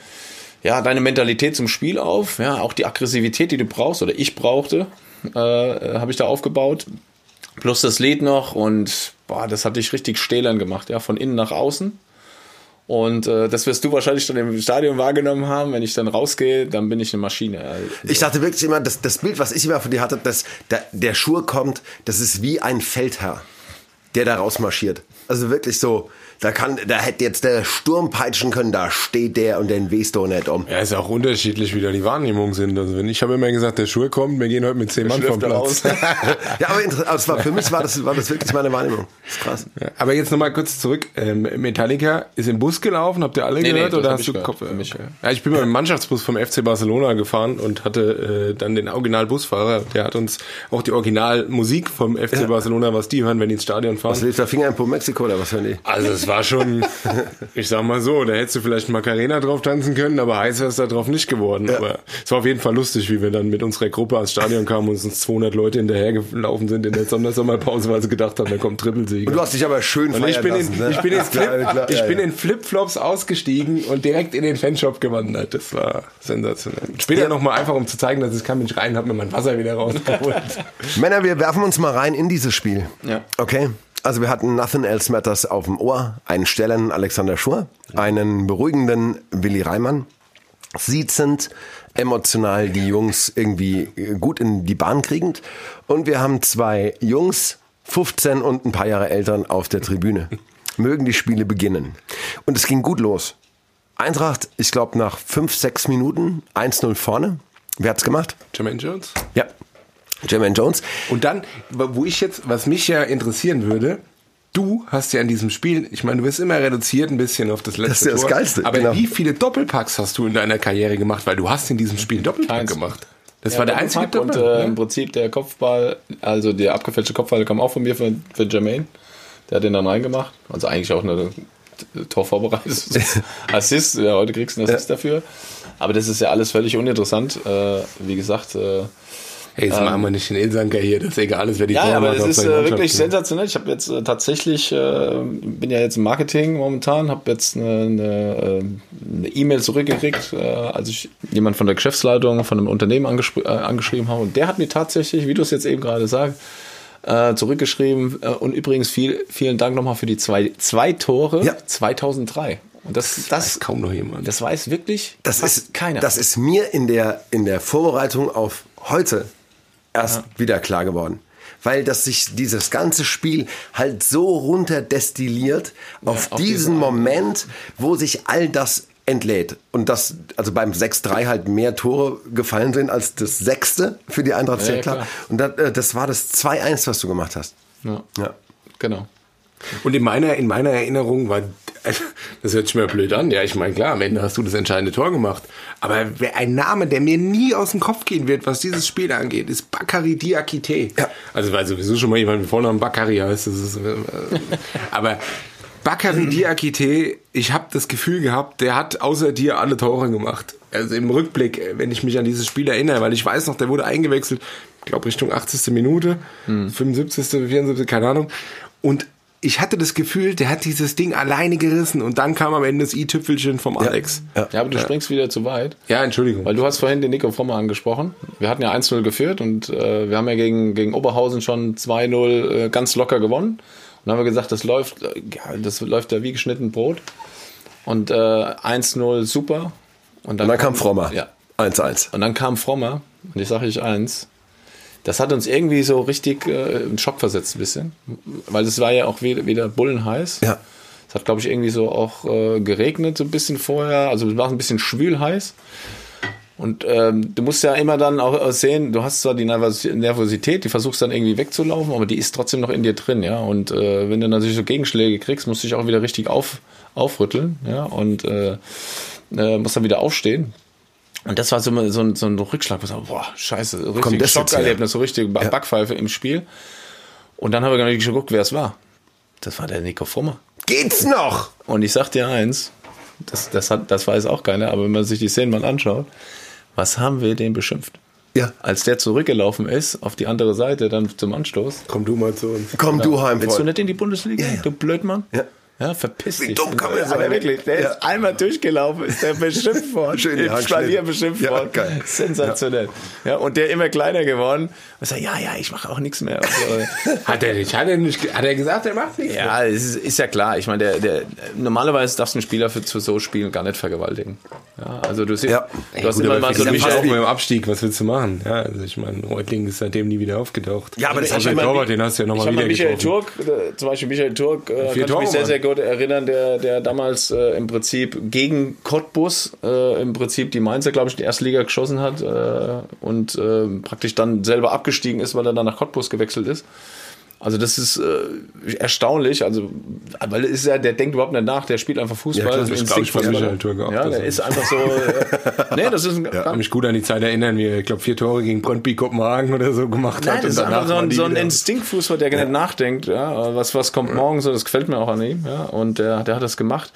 ja, deine Mentalität zum Spiel auf, ja, auch die Aggressivität, die du brauchst oder ich brauchte, äh, habe ich da aufgebaut. Plus das Lied noch und boah, das hat dich richtig stählern gemacht, ja, von innen nach außen. Und äh, das wirst du wahrscheinlich dann im Stadion wahrgenommen haben. Wenn ich dann rausgehe, dann bin ich eine Maschine. Also, Ich dachte wirklich immer, das, das Bild, was ich immer von dir hatte, dass der, der Schur kommt, das ist wie ein Feldherr, der da rausmarschiert. Also wirklich so, da kann, da hätte jetzt der Sturm peitschen können, da steht der und den wehst du nicht um. Ja, ist auch unterschiedlich, wie da die Wahrnehmungen sind. Also wenn ich habe immer gesagt, der Schuhe kommt, wir gehen heute mit zehn Mann vom er Platz. aus. Ja, aber, aber es war, für mich war das, war das wirklich meine Wahrnehmung. Das ist krass. Ja, aber jetzt nochmal kurz zurück. Ähm, Metallica ist im Bus gelaufen, habt ihr alle Nee, nee, gehört das oder hast ich du Kopf? für mich. Okay. Ja, ich bin mal im Mannschaftsbus vom FC Barcelona gefahren und hatte äh, dann den Originalbusfahrer, der hat uns auch die Originalmusik vom FC Barcelona, was die hören, wenn die ins Stadion fahren. Was lief der Finger in Po Mexiko oder was hören die? Also es war schon, ich sag mal so, da hättest du vielleicht Macarena drauf tanzen können, aber heiß wäre es da drauf nicht geworden. Aber es war auf jeden Fall lustig, wie wir dann mit unserer Gruppe ans Stadion kamen und uns 200 Leute hinterhergelaufen sind in der Sondersommerpause, weil sie gedacht haben, da kommt Trippelsieg. Und du hast dich aber schön Und ich bin, lassen, in, ne? ich bin, in, Flip, ich ja, bin ja. in Flipflops ausgestiegen und direkt in den Fanshop gewandert. Das war sensationell. Später Ja. noch mal einfach, um zu zeigen, dass es kann, bin ich rein, hab mir mein Wasser wieder rausgeholt. Männer, wir werfen uns mal rein in dieses Spiel. Ja. Okay. Also wir hatten Nothing Else Matters auf dem Ohr, einen Stellen Alexander Schur, einen beruhigenden Willi Reimann, siezend, emotional die Jungs irgendwie gut in die Bahn kriegend. Und wir haben zwei Jungs, 15 und ein paar Jahre Eltern auf der Tribüne. Mögen die Spiele beginnen. Und es ging gut los. Eintracht, ich glaube nach fünf, sechs Minuten 1-0 vorne. Wer hat's gemacht? Jermaine Jones. Ja. Jermaine Jones. Und dann, wo ich jetzt, was mich ja interessieren würde, du hast ja in diesem Spiel, ich meine, du wirst immer reduziert ein bisschen auf das letzte Das ist ja das Tor, Geilste, aber genau. wie viele Doppelpacks hast du in deiner Karriere gemacht? Weil du hast in diesem Spiel einen Doppelpack gemacht. Das war der einzige Doppelpack und äh, im Prinzip der Kopfball, also der abgefälschte Kopfball kam auch von mir für, für Jermaine. Der hat den dann reingemacht. Also eigentlich auch eine Torvorbereitung. Assist, ja, heute kriegst du einen Assist dafür. Aber das ist ja alles völlig uninteressant. Äh, wie gesagt, äh, Hey, jetzt machen wir nicht den Ilsanker hier, das ist egal, alles wer die ja, aber es ist äh, wirklich sensationell. Ich habe jetzt äh, tatsächlich, äh, bin ja jetzt im Marketing momentan, habe jetzt eine äh, E-Mail zurückgekriegt, äh, als ich jemand von der Geschäftsleitung von einem Unternehmen äh, angeschrieben habe. Und der hat mir tatsächlich, wie du es jetzt eben gerade sagst, äh, zurückgeschrieben. Äh, und übrigens viel, vielen Dank nochmal für die zwei, zwei Tore Ja. 2003. Und das, Das das, ist kaum noch jemand. das weiß wirklich Das fast ist, keiner. das ist mir in der, in der Vorbereitung auf heute erst wieder klar geworden. Weil das sich dieses ganze Spiel halt so runterdestilliert auf auf diesen Moment, wo sich all das entlädt. Und das, also beim 6-3 halt mehr Tore gefallen sind als das sechste für die Eintracht, Ja, ja ja. Und das, äh, das war das 2-1, was du gemacht hast. ja, Ja. genau. Und in meiner, in meiner Erinnerung war, das hört sich mir blöd an, ja, ich meine, klar, am Ende hast du das entscheidende Tor gemacht. Aber ein Name, der mir nie aus dem Kopf gehen wird, was dieses Spiel angeht, ist Bakary Diakite. Ja. Also, weil sowieso schon mal jemand mit Vornamen Bakary heißt, das ist, äh, aber Bakary Diakite, ich habe das Gefühl gehabt, der hat außer dir alle Tore gemacht. Also im Rückblick, äh, wenn ich mich an dieses Spiel erinnere, weil ich weiß noch, der wurde eingewechselt, ich glaube Richtung 80. Minute, 75., 74., keine Ahnung. Und ich hatte das Gefühl, der hat dieses Ding alleine gerissen und dann kam am Ende das i-Tüpfelchen vom Alex. Ja. Ja, aber du springst wieder zu weit. Ja, Entschuldigung. Weil du hast vorhin den Nico Frommer angesprochen. Wir hatten ja 1-0 geführt und äh, wir haben ja gegen, gegen Oberhausen schon 2-0 äh, ganz locker gewonnen. Und dann haben wir gesagt, das läuft, äh, ja, das läuft ja wie geschnitten Brot. Und äh, 1-0 super. Und Und dann kam Frommer. Ja. 1-1. Und dann kam Frommer. Und ich sage euch eins. Das hat uns irgendwie so richtig äh, in Schock versetzt ein bisschen. Weil es war ja auch wieder, wieder bullenheiß. Ja. Es hat, glaube ich, irgendwie so auch äh, geregnet so ein bisschen vorher. Also es war ein bisschen schwül heiß. Und ähm, du musst ja immer dann auch sehen, du hast zwar die Nervos- Nervosität, die versuchst dann irgendwie wegzulaufen, aber die ist trotzdem noch in dir drin, ja. Und äh, wenn du natürlich so Gegenschläge kriegst, musst du dich auch wieder richtig auf, aufrütteln, ja. Und äh, äh, muss dann wieder aufstehen. Und das war so, ein- so, ein, so ein Rückschlag, wo ich boah, scheiße, richtig? Schockerlebnis, so richtig Ba- Backpfeife im Spiel. Und dann habe ich gar nicht geguckt, wer es war. Das war der Nico Frommer. Geht's noch? Und ich sag dir eins, das, das, hat, das weiß auch keiner, aber wenn man sich die Szenen mal anschaut, was haben wir den beschimpft? Ja. Als der zurückgelaufen ist, auf die andere Seite, dann zum Anstoß. Komm du mal zu uns. Komm du heim, Willst du nicht in die Bundesliga, Ja, ja. du Blödmann? Ja. Ja, verpiss Wie dich. dumm kann man Also sein? wirklich, der Ja. ist einmal durchgelaufen, ist der beschimpft worden. Schön Im Spalier beschimpft Ja, worden. geil. Sensationell. Ja. und der immer kleiner geworden. Und sagt, ja, ja, ich mache auch nichts mehr. Hat er nicht, hat er nicht, hat er gesagt, er macht nichts? Ja, ist, ist ja klar. Ich meine, der, der, normalerweise darfst du einen Spieler für, zu so Spielen gar nicht vergewaltigen. Ja, also du siehst, Ja. du hast Gut, immer mal so Michael auch Michael. beim Abstieg, was willst du machen? Ja, also ich meine, Reutling ist seitdem nie wieder aufgetaucht. Ja, aber das hat der schon mal- Torwart, den hast du ja nochmal wieder Michael getroffen. Turk, äh, zum Beispiel Michael Turk, äh, kann ich Tore, mich sehr, sehr gut erinnern, der, der damals äh, im Prinzip gegen Cottbus äh, im Prinzip die Mainzer, glaube ich, die erste Liga geschossen hat äh, und äh, praktisch dann selber abgestiegen ist, weil er dann nach Cottbus gewechselt ist. Also das ist äh, erstaunlich, also weil ist ja, der denkt überhaupt nicht nach, der spielt einfach Fußball. Ja, klar, das glaub ich von. Michael Turk auch, Ja, der er- ist einfach so. Äh, nee, das ist ein, Ich kann mich gut an die Zeit erinnern, wie er, ich glaube, vier Tore gegen Brøndby Kopenhagen oder so gemacht Nein, hat. das ist einfach so ein, so ein Instinktfußball, der gar nicht nachdenkt. Ja, was, was kommt morgen so, das gefällt mir auch an ihm. Ja, und der, der hat das gemacht.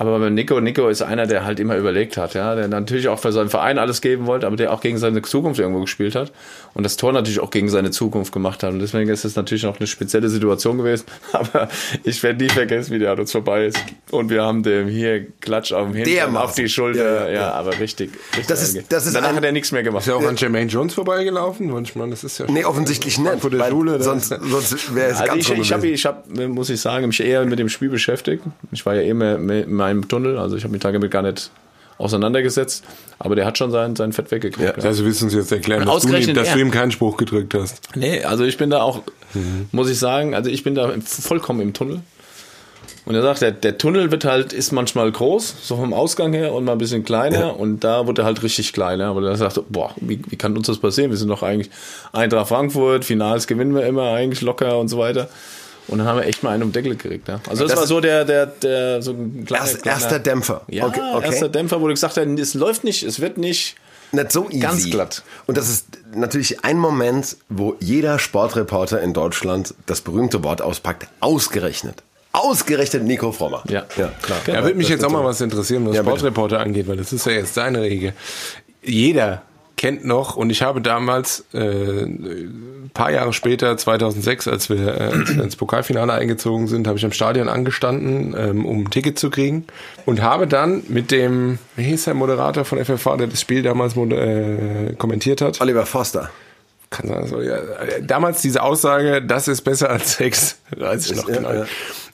Aber bei Nico, Nico ist einer, der halt immer überlegt hat, ja, der natürlich auch für seinen Verein alles geben wollte, aber der auch gegen seine Zukunft irgendwo gespielt hat und das Tor natürlich auch gegen seine Zukunft gemacht hat. Und deswegen ist es natürlich auch eine spezielle Situation gewesen. Aber ich werde nie vergessen, wie der an uns vorbei ist. Und wir haben dem hier Klatsch auf dem Hintern, auf die Schulter. Ja, Ja, ja, ja. aber richtig. richtig Das ist- das ist Danach ein- hat er nichts mehr gemacht. Ist ja auch an Jermaine Jones vorbeigelaufen? Meine, das ist ja Nee, offensichtlich nicht. Frankfurter weil Schule, das- sonst sonst wäre es Also ganz ich, ich habe, ich hab, muss ich sagen, mich eher mit dem Spiel beschäftigt. Ich war ja eh mehr meinem Tunnel, also ich habe mich damit gar nicht auseinandergesetzt. Aber der hat schon sein, sein Fett weggekriegt. Heißt, du willst uns jetzt erklären, dass, du ihm, dass du ihm keinen Spruch gedrückt hast. Nee, also ich bin da auch, Mhm. muss ich sagen, also ich bin da vollkommen im Tunnel. Und er sagt, der, der Tunnel wird halt, ist manchmal groß, so vom Ausgang her und mal ein bisschen kleiner und da wurde er halt richtig klein, ja, weil er sagt, boah, wie, wie kann uns das passieren? Wir sind doch eigentlich Eintracht Frankfurt, Finals gewinnen wir immer eigentlich locker und so weiter. Und dann haben wir echt mal einen um den Deckel gekriegt, ja. Also das, Das- war so der, der, der, so ein kleiner, Erst, kleiner erster Dämpfer. Ja, okay, okay. erster Dämpfer, wo du gesagt hast, es läuft nicht, es wird nicht. Nicht so easy. Ganz glatt. Und das ist natürlich ein Moment, wo jeder Sportreporter in Deutschland das berühmte Wort auspackt. Ausgerechnet. Ausgerechnet Nico Frommer. Ja. ja klar. Da würde mich jetzt auch mal was interessieren, was Ja, bitte. Sportreporter angeht, weil das ist ja jetzt seine Regel. Jeder kennt noch, und ich habe damals, äh, ein paar Jahre später, 2006, als wir, äh, als wir ins Pokalfinale eingezogen sind, habe ich am Stadion angestanden, ähm, um ein Ticket zu kriegen und habe dann mit dem, wie hieß der Moderator von FFV, der das Spiel damals äh, kommentiert hat, Oliver Foster. kann sein, so, ja, äh, damals diese Aussage, das ist besser als Sex, weiß ich noch ja, genau. ja.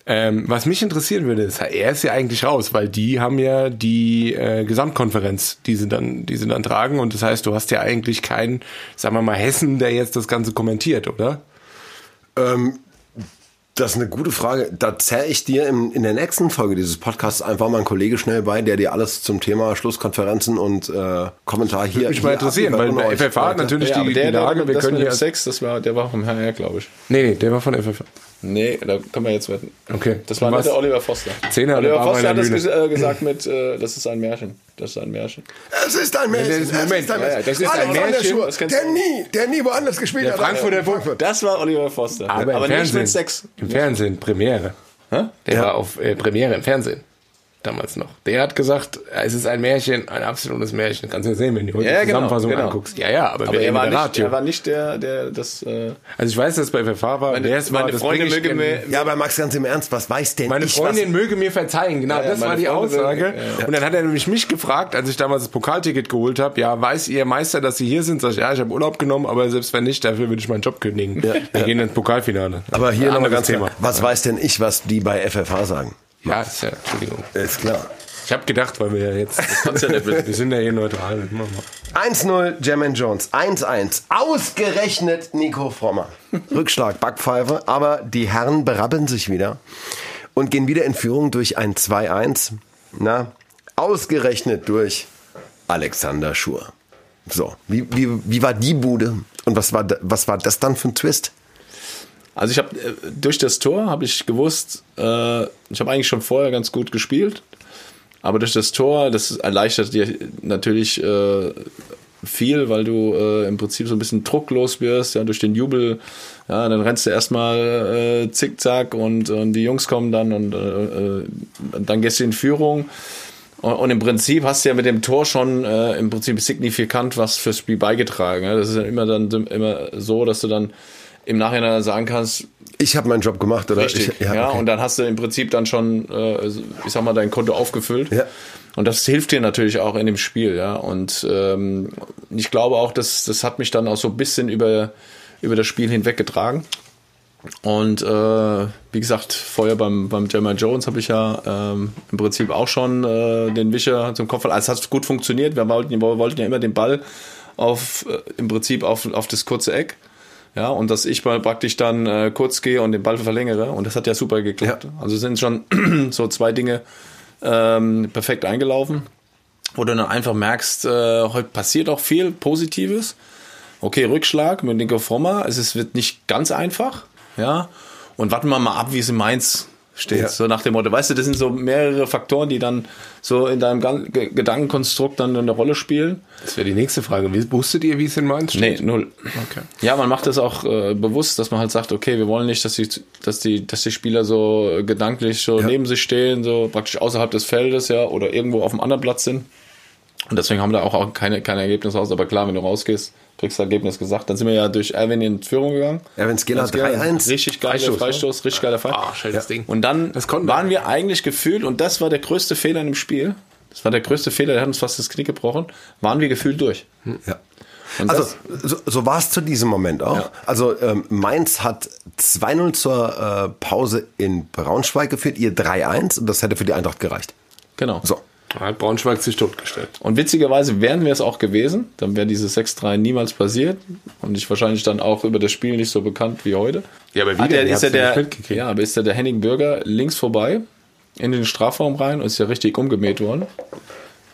Ähm, was mich interessieren würde, ist, er ist ja eigentlich raus, weil die haben ja die äh, Gesamtkonferenz, die sie dann, die sie dann tragen, und das heißt, du hast ja eigentlich keinen, sagen wir mal, Hessen, der jetzt das Ganze kommentiert, oder? Ähm, das ist eine gute Frage. Da zähle ich dir in, in der nächsten Folge dieses Podcasts einfach mal einen Kollege schnell bei, der dir alles zum Thema Schlusskonferenzen und äh, Kommentar hier. Würde mich mal interessieren, weil euch, FFH hat natürlich Ja, die, der, die Lage, der, wir das können hier. Sex, das war, der war vom HR, glaube ich. Nee, nee, der war von FFH. Nee, da können wir jetzt wetten. Okay. Das war nicht der Oliver Foster. Zehner Oliver Foster hat das ges äh, gesagt mit, äh, das ist ein Märchen. Das ist ein Märchen. Es ist ein Märchen. das ist- es Moment, ist ein ja, das ist Alex ein Märchen, das der nie, der nie woanders gespielt Der hat. Frankfurter Frankfurt. Das war Oliver Foster. Aber, im nicht Fernsehen. mit Sex. Im Fernsehen, Premiere. Hä? Der Ja. war auf äh, Premiere im Fernsehen. Damals noch. Der hat gesagt, es ist ein Märchen, ein absolutes Märchen. Kannst du ja sehen, wenn du heute Ja, die genau, Zusammenfassung genau. anguckst. Ja, ja, aber, Aber er war, nicht, er war nicht der, der das. Äh, also ich weiß, dass es bei FFH war. meine meine das Freundin möge mir. Ja, aber Max, ganz im Ernst, was weiß denn Meine ich Freundin möge mir verzeihen, genau, ja, das war die Freundin Aussage. ja, ja. Und dann hat er nämlich mich gefragt, als ich damals das Pokalticket geholt habe, ja, weiß ihr Meister, dass sie hier sind? Sag ich, ja, ich habe Urlaub genommen, aber selbst wenn nicht, dafür würde ich meinen Job kündigen. Wir gehen ins Pokalfinale. was? Aber hier nochmal ganz klar, was weiß denn ich, was die bei FFH sagen? Ja, ist ja, Entschuldigung. Ist klar. Ich habe gedacht, weil wir ja jetzt, ja wir sind ja hier neutral. Mach mal. 1-0 Jermaine Jones, 1-1. Ausgerechnet Nico Frommer. Rückschlag, Backpfeife, aber die Herren berappeln sich wieder und gehen wieder in Führung durch ein 2-1. Na, ausgerechnet durch Alexander Schur. So, wie, wie, wie war die Bude und was war, was war das dann für ein Twist? Also ich habe äh, durch das Tor habe ich gewusst, äh, ich habe eigentlich schon vorher ganz gut gespielt, Aber durch das Tor, das erleichtert dir natürlich äh, viel, weil du äh, im Prinzip so ein bisschen drucklos wirst, ja, durch den Jubel. Ja, dann rennst du erstmal äh, zickzack und, und die Jungs kommen dann und äh, äh, dann gehst du in Führung. Und, und im Prinzip hast du ja mit dem Tor schon äh, im Prinzip signifikant was fürs Spiel beigetragen. Ja. Das ist ja immer dann immer so, dass du dann im Nachhinein sagen kannst, Ich habe meinen Job gemacht, oder? Richtig, Ich, ja, okay. und dann hast du im Prinzip dann schon, äh, ich sag mal, dein Konto aufgefüllt. Ja. Und das hilft dir natürlich auch in dem Spiel, ja. Und ähm, ich glaube auch, dass das hat mich dann auch so ein bisschen über, über das Spiel hinweggetragen. Und äh, wie gesagt, vorher beim, beim Jeremiah Jones habe ich ja ähm, im Prinzip auch schon äh, den Wischer zum Kopf. Also es hat gut funktioniert. Wir wollten, wir wollten ja immer den Ball auf äh, im Prinzip auf, auf das kurze Eck. Ja, und dass ich mal praktisch dann äh, kurz gehe und den Ball verlängere. Und das hat ja super geklappt. Also sind schon so zwei Dinge ähm, perfekt eingelaufen, wo du dann einfach merkst, äh, heute passiert auch viel Positives. Okay, Rückschlag mit Nico Frommer. Es ist, wird nicht ganz einfach. Ja. Und warten wir mal ab, wie es in Mainz steht. Ja. So nach dem Motto. Weißt du, das sind so mehrere Faktoren, die dann so in deinem Ge- Gedankenkonstrukt dann eine Rolle spielen. Das wäre die nächste Frage. Wie, wusstet ihr, wie es in Mainz Nee, steht? null. Okay. Ja, man macht das auch äh, bewusst, dass man halt sagt, okay, wir wollen nicht, dass die, dass die, dass die Spieler so äh, gedanklich so Ja. neben sich stehen, so praktisch außerhalb des Feldes, ja, oder irgendwo auf einem anderen Platz sind. Und deswegen haben wir da auch, auch keine, keine Ergebnisse raus. Aber klar, wenn du rausgehst, kriegst du Ergebnis gesagt. Dann sind wir ja durch Erwin in Führung gegangen. Erwin Skinner 3-1. Richtig geiler Freistoß, Freistoß, ne? richtig geiler Fall. Ah, schönes Ding. Und dann waren wir eigentlich gefühlt, und das war der größte Fehler in dem Spiel, das war der größte Fehler, der hat uns fast das Knick gebrochen, waren wir gefühlt durch. Ja. Und Also so, so war es zu diesem Moment auch. Ja. Also ähm, Mainz hat 2-0 zur äh, Pause in Braunschweig geführt, ihr 3-1 und das hätte für die Eintracht gereicht. genau. So. Hat Braunschweig sich totgestellt. Und witzigerweise wären wir es auch gewesen, dann wäre dieses 6-3 niemals passiert und ich wahrscheinlich dann auch über das Spiel nicht so bekannt wie heute. Ja, aber wie denn? der, ist ja der, ja, aber ist ja der Henning Bürger links vorbei in den Strafraum rein und ist ja richtig umgemäht worden.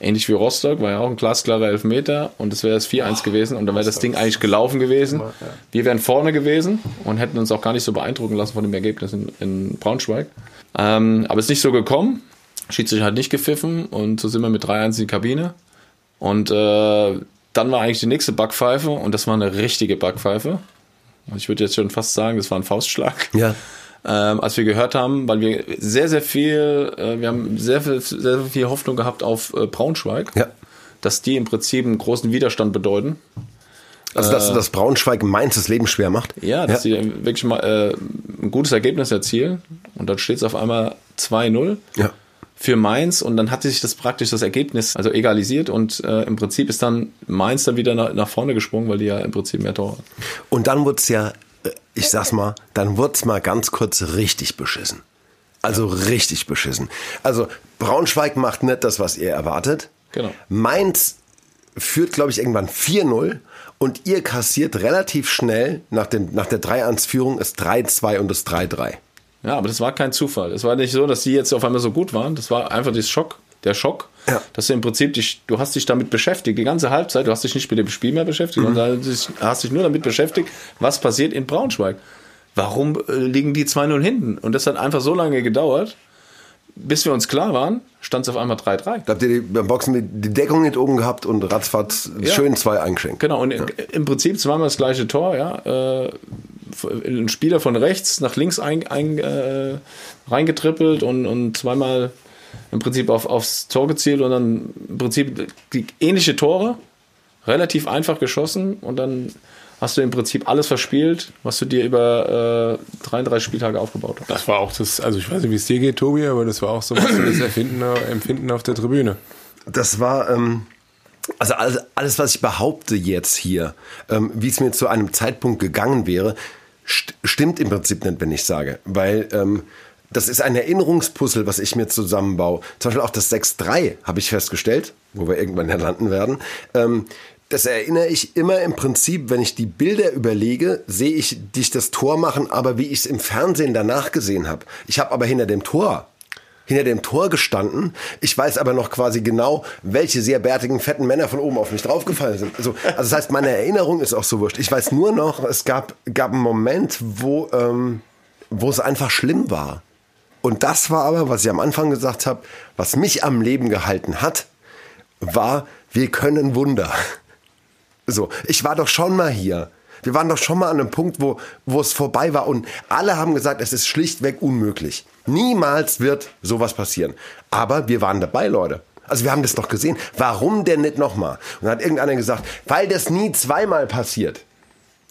Ähnlich wie Rostock, war ja auch ein glasklarer Elfmeter und es wäre das 4-1 gewesen und dann wäre das Ding eigentlich gelaufen gewesen. Wir wären vorne gewesen und hätten uns auch gar nicht so beeindrucken lassen von dem Ergebnis in, in Braunschweig. Ähm, aber es ist nicht so gekommen. Schiedsrichter hat nicht gepfiffen und so sind wir mit 3-1 in die Kabine. Und äh, dann war eigentlich die nächste Backpfeife und das war eine richtige Backpfeife. Ich würde jetzt schon fast sagen, das war ein Faustschlag. Ja. Ähm, als wir gehört haben, weil wir sehr, sehr viel, äh, wir haben sehr viel, sehr viel Hoffnung gehabt auf äh, Braunschweig, Ja. dass die im Prinzip einen großen Widerstand bedeuten. Also dass das Braunschweig Mainz das Leben schwer macht. Ja, dass die wirklich mal äh, ein gutes Ergebnis erzielen. Und dann steht es auf einmal 2-0 Ja. Für Mainz und dann hat sich das praktisch das Ergebnis also egalisiert und äh, im Prinzip ist dann Mainz dann wieder nach, nach vorne gesprungen, weil die ja im Prinzip mehr Tore hatten. Und dann wurde es ja, äh, ich sag's mal, dann wurde es mal ganz kurz richtig beschissen. Also richtig beschissen. Also Braunschweig macht nicht das, was ihr erwartet. Genau. Mainz führt, glaube ich, irgendwann 4-0 und ihr kassiert relativ schnell nach, dem, nach der 3-1-Führung das 3-2 und das 3-3. Ja, aber das war kein Zufall. Es war nicht so, dass die jetzt auf einmal so gut waren. Das war einfach das Schock, der Schock, Ja. dass du im Prinzip dich, du hast dich damit beschäftigt, die ganze Halbzeit, du hast dich nicht mit dem Spiel mehr beschäftigt, sondern du hast dich- hast dich nur damit beschäftigt, was passiert in Braunschweig. Warum äh, liegen die 2-0 hinten? Und das hat einfach so lange gedauert, bis wir uns klar waren, stand es auf einmal 3-3. Da habt ihr die, beim Boxen die, Deckung nicht oben gehabt und ratzfatz Ja. schön zwei eingeschenkt. Genau, und im Prinzip zweimal das gleiche Tor, ja. Äh, ein Spieler von rechts nach links ein, ein, äh, reingetrippelt und, und zweimal im Prinzip auf, aufs Tor gezielt und dann im Prinzip die ähnliche Tore, relativ einfach geschossen und dann hast du im Prinzip alles verspielt, was du dir über äh, 33 Spieltage aufgebaut hast. Das war auch das, also ich weiß nicht, wie es dir geht, Tobi, aber das war auch so was das Erfinden, Empfinden auf der Tribüne. Das war, ähm, also alles, alles, was ich behaupte jetzt hier, ähm, wie es mir zu einem Zeitpunkt gegangen wäre, st stimmt im Prinzip nicht, wenn ich sage. Weil ähm, das ist ein Erinnerungspuzzle, was ich mir zusammenbaue. Zum Beispiel auch das 6-3 habe ich festgestellt, wo wir irgendwann ja landen werden. Ähm, das erinnere ich immer im Prinzip, wenn ich die Bilder überlege, sehe ich dich das Tor machen, aber wie ich es im Fernsehen danach gesehen habe. Ich habe aber hinter dem Tor hinter dem Tor gestanden. Ich weiß aber noch quasi genau, welche sehr bärtigen, fetten Männer von oben auf mich draufgefallen sind. Also, also das heißt, meine Erinnerung ist auch so wurscht. Ich weiß nur noch, es gab, gab einen Moment, wo, ähm, wo es einfach schlimm war. Und das war aber, was ich am Anfang gesagt habe, was mich am Leben gehalten hat, war, wir können Wunder. So, ich war doch schon mal hier. Wir waren doch schon mal an einem Punkt, wo, wo es vorbei war und alle haben gesagt, es ist schlichtweg unmöglich. Niemals wird sowas passieren. Aber wir waren dabei, Leute. Also wir haben das doch gesehen. Warum denn nicht nochmal? Und dann hat irgendeiner gesagt, weil das nie zweimal passiert.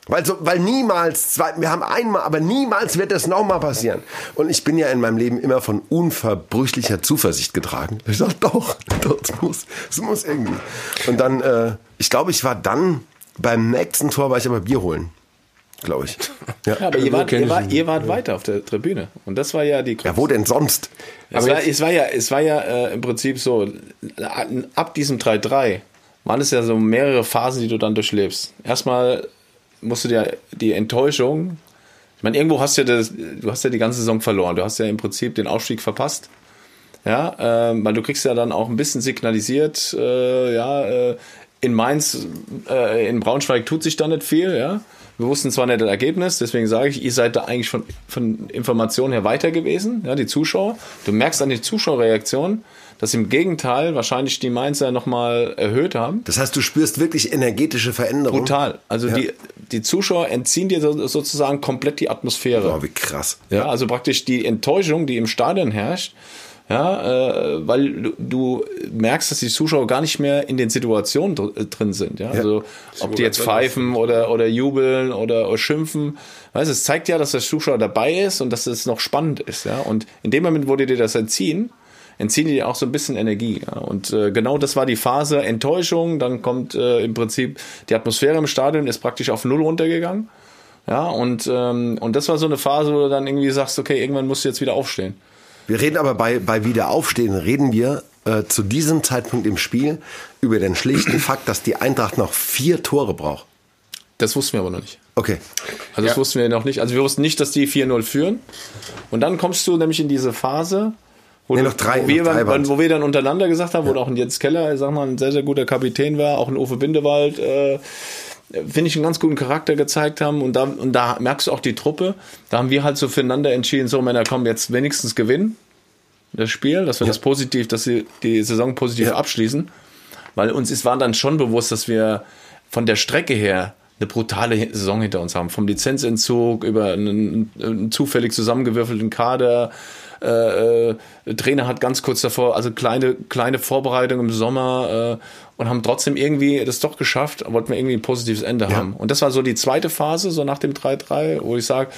Weil, so, weil niemals, zwei, wir haben einmal, aber niemals wird das nochmal passieren. Und ich bin ja in meinem Leben immer von unverbrüchlicher Zuversicht getragen. Ich sag doch, doch, muss, es muss irgendwie. Und dann, äh, ich glaube, ich war dann beim nächsten Tor, war ich aber Bier holen. Glaube ich. Ja, aber ihr wart, ihr, wart, ihr wart weiter auf der Tribüne. Und das war ja die Ja, wo denn sonst? Es war, es war ja, es war ja äh, im Prinzip so, ab diesem 3-3 waren es ja so mehrere Phasen, die du dann durchlebst. Erstmal musst du dir die Enttäuschung, ich meine, irgendwo hast du ja, das, du hast ja die ganze Saison verloren. Du hast ja im Prinzip den Aufstieg verpasst. Ja, äh, weil du kriegst ja dann auch ein bisschen signalisiert, äh, ja, äh, in Mainz, äh, in Braunschweig tut sich da nicht viel, ja. Wir wussten zwar nicht das Ergebnis, deswegen sage ich, ihr seid da eigentlich von, von Informationen her weiter gewesen, ja, die Zuschauer. Du merkst an den Zuschauerreaktionen, dass im Gegenteil wahrscheinlich die Mainzer nochmal erhöht haben. Das heißt, du spürst wirklich energetische Veränderungen. Brutal. Also ja. die, die Zuschauer entziehen dir sozusagen komplett die Atmosphäre. Oh, wie krass. Ja, also praktisch die Enttäuschung, die im Stadion herrscht, ja, äh, weil du, du, merkst, dass die Zuschauer gar nicht mehr in den Situationen dr äh, drin sind. Ja? ja. Also ob die jetzt pfeifen oder, oder jubeln oder, oder schimpfen. Weißt, es zeigt ja, dass der Zuschauer dabei ist und dass es noch spannend ist. Ja? Und in dem Moment, wo die dir das entziehen, entziehen die dir auch so ein bisschen Energie. Ja? Und äh, genau das war die Phase Enttäuschung. Dann kommt äh, im Prinzip die Atmosphäre im Stadion ist praktisch auf Null runtergegangen. Ja, und, ähm, und das war so eine Phase, wo du dann irgendwie sagst, okay, irgendwann musst du jetzt wieder aufstehen. Wir reden aber bei, bei Wiederaufstehen, reden wir äh, zu diesem Zeitpunkt im Spiel über den schlichten Fakt, dass die Eintracht noch vier Tore braucht. Das wussten wir aber noch nicht. Okay. Also das ja. wussten wir noch nicht. Also wir wussten nicht, dass die 4-0 führen. Und dann kommst du nämlich in diese Phase, wo, nee, noch drei, wo, wir, drei wo wir dann untereinander gesagt haben, ja. wo auch ein Jens Keller, sag mal, ein sehr, sehr guter Kapitän war, auch ein Uwe Bindewald, äh, finde ich, einen ganz guten Charakter gezeigt haben. Und da, und da merkst du auch die Truppe. Da haben wir halt so füreinander entschieden, so Männer, kommen jetzt wenigstens gewinnen das Spiel, dass wir ja. das positiv, dass sie die Saison positiv ja. abschließen. Weil uns ist, war dann schon bewusst, dass wir von der Strecke her eine brutale Saison hinter uns haben. Vom Lizenzentzug über einen, einen zufällig zusammengewürfelten Kader. Äh, äh, Trainer hat ganz kurz davor, also kleine, kleine Vorbereitung im Sommer äh, und haben trotzdem irgendwie das doch geschafft, wollten wir irgendwie ein positives Ende ja. haben. Und das war so die zweite Phase, so nach dem 3-3, wo ich sage,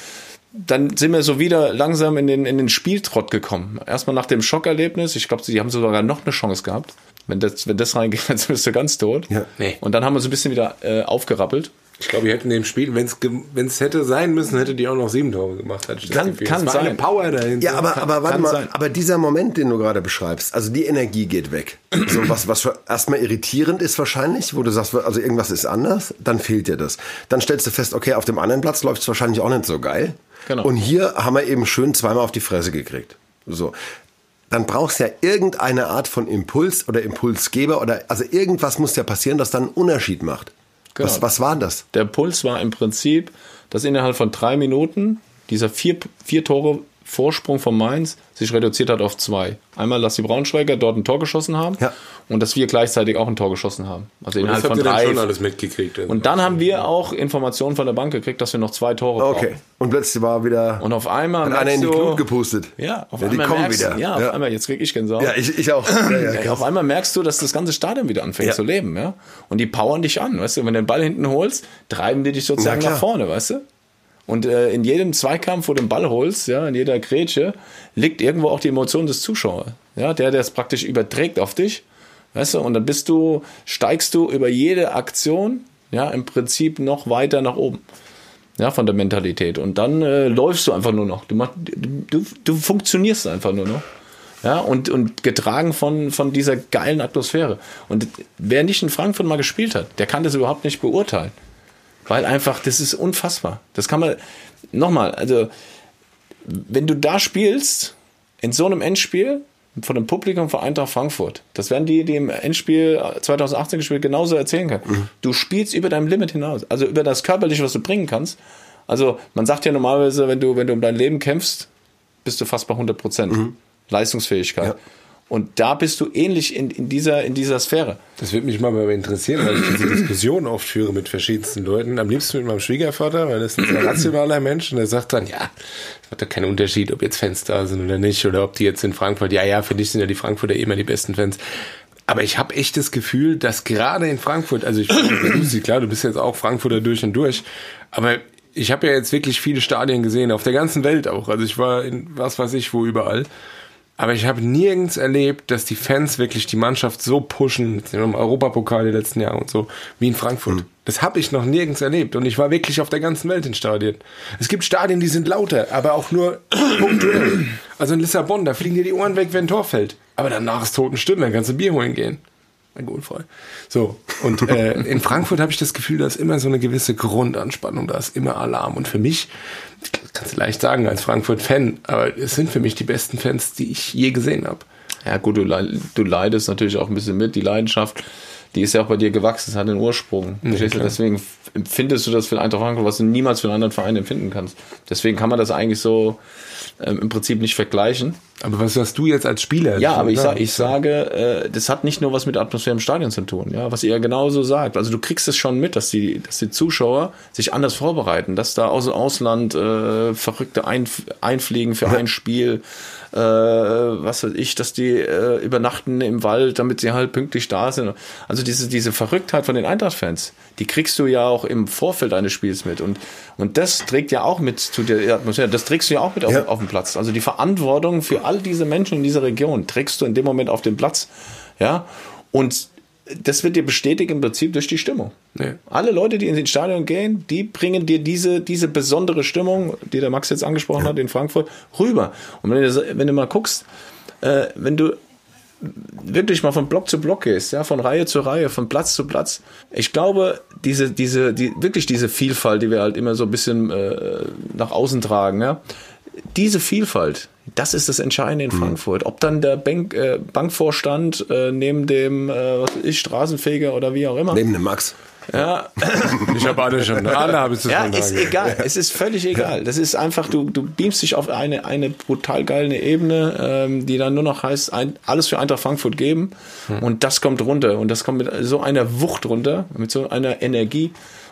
dann sind wir so wieder langsam in den, in den Spieltrott gekommen. Erstmal nach dem Schockerlebnis. Ich glaube, sie haben sogar noch eine Chance gehabt. Wenn das, wenn das reingeht, dann bist du ganz tot. Ja. Nee. Und dann haben wir so ein bisschen wieder äh, aufgerappelt. Ich glaube, wir hätten dem Spiel, wenn es hätte sein müssen, hätte die auch noch sieben Tore gemacht. Hatte kann kann sein. Eine Power dahinter. Ja, aber, aber warte mal, sein. aber dieser Moment, den du gerade beschreibst, also die Energie geht weg. so was, was erstmal irritierend ist wahrscheinlich, wo du sagst, also irgendwas ist anders, dann fehlt dir das. Dann stellst du fest, okay, auf dem anderen Platz läuft es wahrscheinlich auch nicht so geil. Genau. Und hier haben wir eben schön zweimal auf die Fresse gekriegt. So. Dann brauchst du ja irgendeine Art von Impuls oder Impulsgeber oder also irgendwas muss ja passieren, das dann einen Unterschied macht. Genau. Was, was war das? Der Puls war im Prinzip, dass innerhalb von drei Minuten dieser vier, vier Tore Vorsprung von Mainz sich reduziert hat auf zwei. Einmal, dass die Braunschweiger dort ein Tor geschossen haben ja. und dass wir gleichzeitig auch ein Tor geschossen haben. Also und innerhalb von drei. Dann schon alles mitgekriegt. Und dann haben wir auch Informationen von der Bank gekriegt, dass wir noch zwei Tore brauchen. Okay. Und plötzlich war wieder. Und auf einmal. Hat einer in die Glut gepustet. Ja, auf ja, einmal. Die kommen merkst, wieder. Ja, auf ja. einmal. Jetzt krieg ich Gänsehaut. Ja, ich, ich auch. Ja, auf einmal merkst du, dass das ganze Stadion wieder anfängt zu leben, ja. Und die powern dich an, weißt du. Wenn du den Ball hinten holst, treiben die dich sozusagen nach vorne, weißt du. Und äh, in jedem Zweikampf, wo du den Ball holst, ja, in jeder Grätsche, liegt irgendwo auch die Emotion des Zuschauers. Ja, der, der es praktisch überträgt auf dich. Weißt du, und dann bist du, steigst du über jede Aktion, ja, im Prinzip noch weiter nach oben. Ja, von der Mentalität. Und dann äh, läufst du einfach nur noch. Du, mach, du, du funktionierst einfach nur noch. Ja, und, und getragen von, von dieser geilen Atmosphäre. Und wer nicht in Frankfurt mal gespielt hat, der kann das überhaupt nicht beurteilen. Weil einfach, das ist unfassbar. Das kann man, nochmal, also, wenn du da spielst, in so einem Endspiel, von dem Publikum von Eintracht Frankfurt, das werden die, die im Endspiel 2018 gespielt, genauso erzählen können. Mhm. Du spielst über dein Limit hinaus, also über das Körperliche, was du bringen kannst. Also, man sagt ja normalerweise, wenn du, wenn du um dein Leben kämpfst, bist du fast bei 100 Prozent Leistungsfähigkeit. Ja. Und da bist du ähnlich in, in, dieser, in dieser Sphäre. Das würde mich mal interessieren, weil ich diese Diskussion oft führe mit verschiedensten Leuten. Am liebsten mit meinem Schwiegervater, weil das ist ein rationaler Mensch und der sagt dann, ja, es macht doch keinen Unterschied, ob jetzt Fans da sind oder nicht, oder ob die jetzt in Frankfurt, ja, ja, für dich sind ja die Frankfurter immer die besten Fans. Aber ich habe echt das Gefühl, dass gerade in Frankfurt, also ich du klar, du bist jetzt auch Frankfurter durch und durch, aber ich habe ja jetzt wirklich viele Stadien gesehen, auf der ganzen Welt auch. Also ich war in was weiß ich wo überall. Aber ich habe nirgends erlebt, dass die Fans wirklich die Mannschaft so pushen, im Europapokal die letzten Jahre und so, wie in Frankfurt. Mhm. Das habe ich noch nirgends erlebt. Und ich war wirklich auf der ganzen Welt in Stadien. Es gibt Stadien, die sind lauter, aber auch nur punktuell. Also in Lissabon, da fliegen dir die Ohren weg, wenn ein Tor fällt. Aber danach ist Totenstille, dann kannst du Bier holen gehen alkoholfrei. So, und äh, in Frankfurt habe ich das Gefühl, da ist immer so eine gewisse Grundanspannung, da ist immer Alarm. Und für mich, kannst du leicht sagen als Frankfurt-Fan, aber es sind für mich die besten Fans, die ich je gesehen habe. Ja gut, du, du leidest natürlich auch ein bisschen mit, die Leidenschaft die ist ja auch bei dir gewachsen, es hat einen Ursprung. Ja, Deswegen empfindest du das für Eintracht Frankfurt, was du niemals für einen anderen Verein empfinden kannst. Deswegen kann man das eigentlich so ähm, im Prinzip nicht vergleichen. Aber was hast du jetzt als Spieler? Ja, aber ich, sa ich sage, äh, das hat nicht nur was mit Atmosphäre im Stadion zu tun, ja, was ihr genauso sagt. Also du kriegst es schon mit, dass die, dass die Zuschauer sich anders vorbereiten, dass da aus dem Ausland äh, Verrückte einf einfliegen für ein Spiel äh, was weiß ich, dass die äh, übernachten im Wald, damit sie halt pünktlich da sind. Also diese, diese Verrücktheit von den Eintracht-Fans, die kriegst du ja auch im Vorfeld eines Spiels mit. Und, und das trägt ja auch mit zu der Atmosphäre, das trägst du ja auch mit auf, ja. auf dem Platz. Also die Verantwortung für all diese Menschen in dieser Region trägst du in dem Moment auf den Platz. Ja, und das wird dir bestätigt im Prinzip durch die Stimmung. Nee. Alle Leute, die in den Stadion gehen, die bringen dir diese, diese besondere Stimmung, die der Max jetzt angesprochen ja. hat in Frankfurt, rüber. Und wenn du, wenn du mal guckst, äh, wenn du wirklich mal von Block zu Block gehst, ja, von Reihe zu Reihe, von Platz zu Platz. Ich glaube, diese, diese, die, wirklich diese Vielfalt, die wir halt immer so ein bisschen äh, nach außen tragen, ja, diese Vielfalt, das ist das Entscheidende in mhm. Frankfurt. Ob dann der Bank, äh, Bankvorstand äh, neben dem äh, was ich, Straßenfeger oder wie auch immer. Neben dem Max. Ja. Ich habe alle schon. Alle habe ich Ja, ist egal. Es ist völlig egal. Das ist einfach, du, du beamst dich auf eine, eine brutal geile Ebene, ähm, die dann nur noch heißt, ein, alles für Eintracht Frankfurt geben. Hm. Und das kommt runter. Und das kommt mit so einer Wucht runter, mit so einer Energie.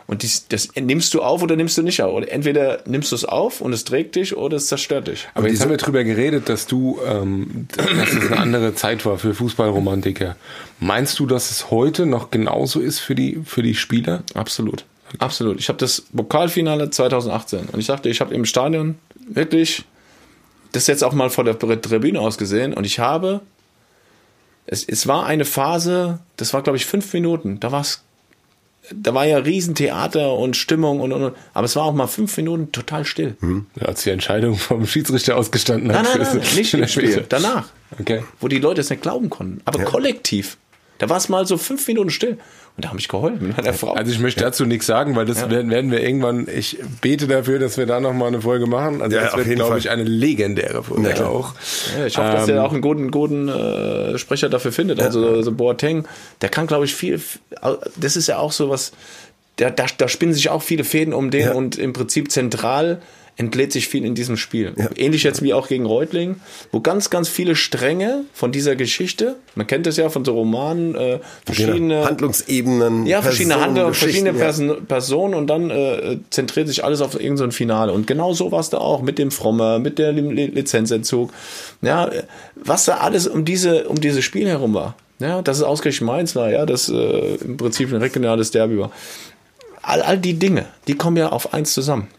Und dies, das nimmst du auf oder nimmst du nicht auf. Oder entweder nimmst du es auf und es trägt dich oder es zerstört dich. Aber jetzt haben wir drüber geredet, dass du, ähm, dass es eine andere Zeit war für Fußballromantiker. Meinst du, dass es heute noch genauso ist für die, für die Spieler? Absolut. Okay. Absolut. Ich habe das Pokalfinale 2018 und ich dachte, ich habe im Stadion wirklich das jetzt auch mal vor der Tribüne ausgesehen und ich habe es, es war eine Phase, das war glaube ich fünf Minuten, da war es da war ja Riesentheater und Stimmung und, und, und, aber es war auch mal fünf Minuten total still. Hm. Als die Entscheidung vom Schiedsrichter ausgestanden hat. Nein, nein, nein, nicht im Spiel, danach. Okay. Wo die Leute es nicht glauben konnten. Aber ja. kollektiv. Da war es mal so fünf Minuten still. Und da habe ich mit meiner Frau. Also ich möchte dazu nichts sagen, weil das ja. werden wir irgendwann, ich bete dafür, dass wir da nochmal eine Folge machen. Also ja, das wird, glaube ich, eine legendäre Folge ja, auch. Ich hoffe, ähm, dass er auch einen guten, guten äh, Sprecher dafür findet. Also, also Boateng, der kann, glaube ich, viel, das ist ja auch so was, da, da, da spinnen sich auch viele Fäden um den und im Prinzip zentral entlädt sich viel in diesem Spiel. Ja. Ähnlich jetzt wie auch gegen Reutling, wo ganz, ganz viele Stränge von dieser Geschichte, man kennt das ja von so Romanen, äh, verschiedene Handlungsebenen, ja, verschiedene Handlungen, verschiedene Person, ja. Personen und dann äh, zentriert sich alles auf irgendein so Finale. Und genau so war es da auch mit dem Frommer, mit der Lizenzentzug. Ja, was da alles um diese, um dieses Spiel herum war. Ja, dass es ausgerechnet Mainz war, ja, das äh, im Prinzip ein regionales Derby war. All, all die Dinge, die kommen ja auf eins zusammen.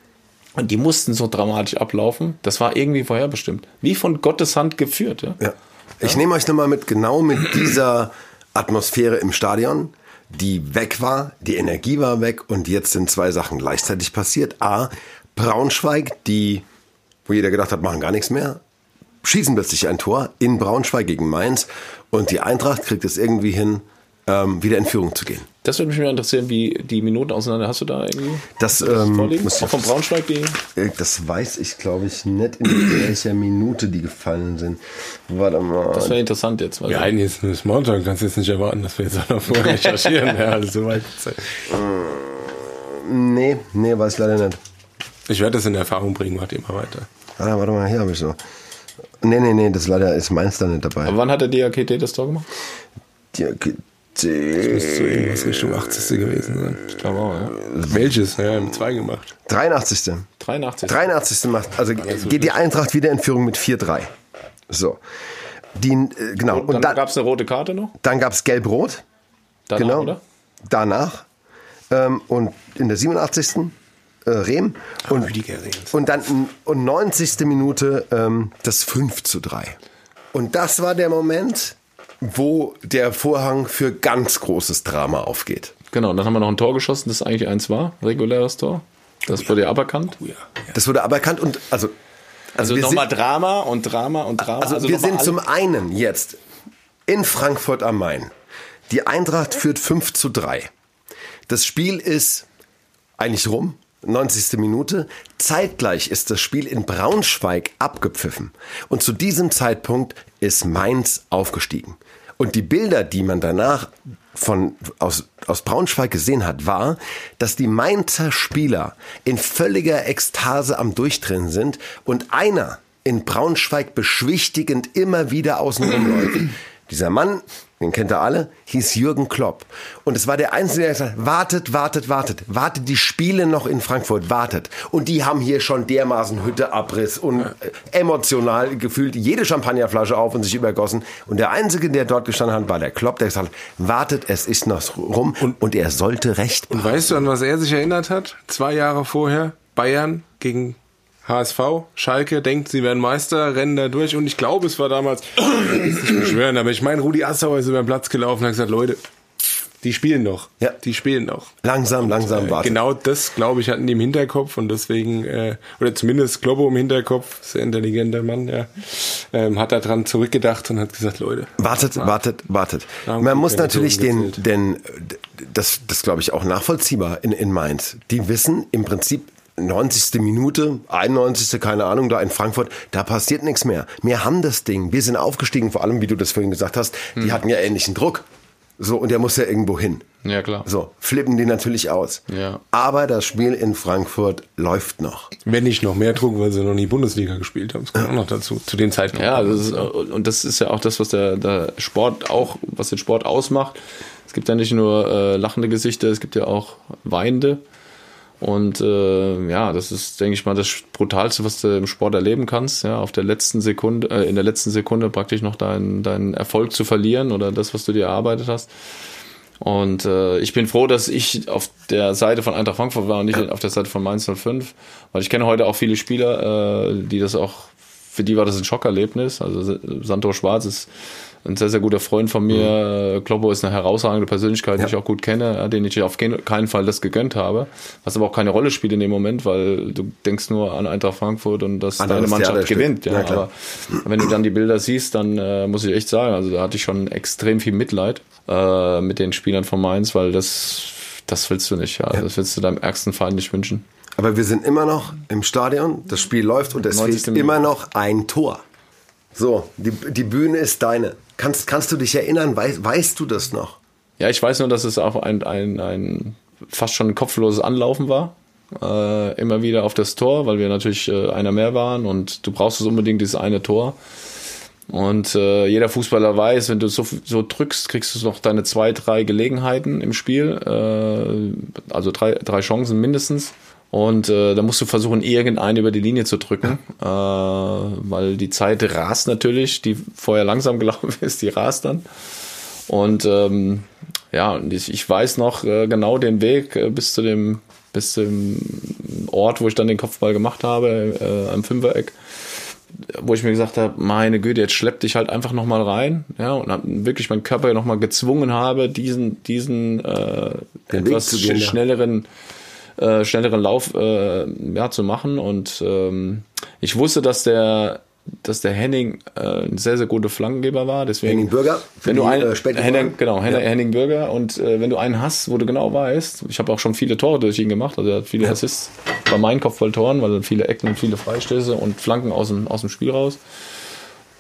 Und die mussten so dramatisch ablaufen. Das war irgendwie vorherbestimmt. Wie von Gottes Hand geführt. Ja. ja. Ich ja. nehme euch nochmal mit, genau mit dieser Atmosphäre im Stadion, die weg war, die Energie war weg und jetzt sind zwei Sachen gleichzeitig passiert. A, Braunschweig, die, wo jeder gedacht hat, machen gar nichts mehr, schießen plötzlich ein Tor in Braunschweig gegen Mainz und die Eintracht kriegt es irgendwie hin, ähm, wieder in Führung zu gehen. Das würde mich mal interessieren, wie die Minuten auseinander hast du da irgendwie? Das, ähm, vorliegen? Auch von Braunschweig die? Äh, das weiß ich, glaube ich, nicht in welcher Minute die gefallen sind. Warte mal. Das wäre interessant jetzt. Ja, eigentlich ist nur Smalltalk, kannst du jetzt nicht erwarten, dass wir jetzt auch noch vorher recherchieren. ja, also so weit. Nee, nee, weiß ich leider nicht. Ich werde das in Erfahrung bringen, macht mal weiter. Ah, warte mal, hier habe ich so. Nee, nee, nee, das leider ist Mainz da nicht dabei. Aber wann hat der Diakite das Tor gemacht? Diakite. Müsste irgendwas Richtung 80. gewesen sein. Ich glaube auch, ja. Welches? Ja, mit zwei gemacht. 83. 83. 83. macht, also geht die Eintracht wieder in Führung mit 4-3. So. Die, äh, genau. Und dann, dann, gab es eine rote Karte noch? dann gab es Gelb-Rot. Danach, Genau. oder? Danach. Ähm, und in der 87. Äh, Rehm. Und, Rüdiger Rehms. und dann in- und 90. Minute ähm, das 5 zu 3. Und das war der Moment, wo der Vorhang für ganz großes Drama aufgeht. Genau, dann haben wir noch ein Tor geschossen, das eigentlich eins war, reguläres Tor. Das wurde ja aberkannt. Oh ja. Das wurde aberkannt und also. Also wir nochmal Drama und Drama und Drama. Also, wir nochmal sind zum einen jetzt in Frankfurt am Main. Die Eintracht führt 5 zu 3. Das Spiel ist eigentlich rum. 90. Minute. Zeitgleich ist das Spiel in Braunschweig abgepfiffen. Und zu diesem Zeitpunkt ist Mainz aufgestiegen. Und die Bilder, die man danach von, aus, aus Braunschweig gesehen hat, war, dass die Mainzer Spieler in völliger Ekstase am Durchdrehen sind und einer in Braunschweig beschwichtigend immer wieder außen rumläuft. Dieser Mann, den kennt ihr alle, hieß Jürgen Klopp. Und es war der Einzige, der gesagt hat, wartet, wartet, wartet, wartet, die Spiele noch in Frankfurt, wartet. Und die haben hier schon dermaßen Hütteabriss und äh, emotional gefühlt jede Champagnerflasche auf und sich übergossen. Und der Einzige, der dort gestanden hat, war der Klopp, der gesagt hat, wartet, es ist noch rum. Und, und er sollte recht Und weißt du, an was er sich erinnert hat? Zwei Jahre vorher, Bayern gegen HSV, Schalke denkt, sie werden Meister, rennen da durch und ich glaube, es war damals, ich nicht beschwören, aber ich meine, Rudi Assauer ist über den Platz gelaufen und hat gesagt, Leute, die spielen noch. Ja. Die spielen noch. Langsam, langsam Äh, warten. Genau das, glaube ich, hatten die im Hinterkopf und deswegen, äh, oder zumindest Globo im Hinterkopf, sehr intelligenter Mann, ja, ähm, hat daran zurückgedacht und hat gesagt, Leute, Wartet, wartet, wartet. Haben Man muss natürlich den, den, das, das glaube ich auch nachvollziehbar in, in Mainz. Die wissen im Prinzip 90. Minute, 91. keine Ahnung, da in Frankfurt, da passiert nichts mehr. Wir haben das Ding. Wir sind aufgestiegen, vor allem, wie du das vorhin gesagt hast, Hm. die hatten ja ähnlichen Druck. So, und der muss ja irgendwo hin. Ja, klar. So, flippen die natürlich aus. Ja. Aber das Spiel in Frankfurt läuft noch. wenn nicht noch mehr Druck, weil sie noch nie Bundesliga gespielt haben. Das kommt auch noch dazu, zu dem Zeitpunkt. Ja, das ist, und das ist ja auch das, was der, der Sport auch, was den Sport ausmacht. Es gibt ja nicht nur äh, lachende Gesichter, es gibt ja auch weinende. Und äh, ja, das ist, denke ich mal, das Brutalste, was du im Sport erleben kannst, ja, auf der letzten Sekunde, äh, in der letzten Sekunde praktisch noch deinen deinen Erfolg zu verlieren oder das, was du dir erarbeitet hast. Und äh, ich bin froh, dass ich auf der Seite von Eintracht Frankfurt war und nicht auf der Seite von Mainz 05, weil ich kenne heute auch viele Spieler, äh, die das auch, für die war das ein Schockerlebnis. Also Santor Schwarz ist ein sehr, sehr guter Freund von mir. Mhm. Kloppo ist eine herausragende Persönlichkeit, die Ja. ich auch gut kenne, ja, den ich auf keinen Fall das gegönnt habe. Was aber auch keine Rolle spielt in dem Moment, weil du denkst nur an Eintracht Frankfurt und dass Anderes deine Mannschaft gewinnt. Ja, Ja, aber wenn du dann die Bilder siehst, dann äh, muss ich echt sagen, also da hatte ich schon extrem viel Mitleid äh, mit den Spielern von Mainz, weil das, das willst du nicht. Ja. Das willst du deinem ärgsten Feind nicht wünschen. Aber wir sind immer noch im Stadion, das Spiel läuft und es 90. fehlt immer noch ein Tor. So, die, die Bühne ist deine. Kannst, kannst du dich erinnern? Weißt, weißt du das noch? Ja, ich weiß nur, dass es auch ein, ein, ein fast schon ein kopfloses Anlaufen war. Äh, immer wieder auf das Tor, weil wir natürlich äh, einer mehr waren und du brauchst es unbedingt dieses eine Tor. Und äh, jeder Fußballer weiß, wenn du so, so drückst, kriegst du noch deine zwei, drei Gelegenheiten im Spiel. Äh, also drei, drei Chancen mindestens. Und äh, da musst du versuchen, irgendeinen über die Linie zu drücken, äh, weil die Zeit rast natürlich, die vorher langsam gelaufen ist, die rast dann. Und ähm, ja, und ich, ich weiß noch äh, genau den Weg äh, bis zu dem bis zum Ort, wo ich dann den Kopfball gemacht habe, äh, am Fünfereck, wo ich mir gesagt habe, meine Güte, jetzt schlepp dich halt einfach noch mal rein, ja, und hab wirklich meinen Körper noch mal gezwungen habe, diesen diesen äh, Den etwas gehen, sch- ja. Schnelleren äh, schnelleren Lauf äh, ja, zu machen und ähm, ich wusste, dass der dass der Henning äh, ein sehr, sehr guter Flankengeber war. Deswegen, Henning Bürger, Wenn du einen, äh, Henning, genau, Henning, Ja. Henning Bürger. Und äh, wenn du einen hast, wo du genau weißt, ich habe auch schon viele Tore durch ihn gemacht, also er hat viele Assists bei meinen Kopfballtoren, weil er viele Ecken und viele Freistöße und Flanken aus dem, aus dem Spiel raus.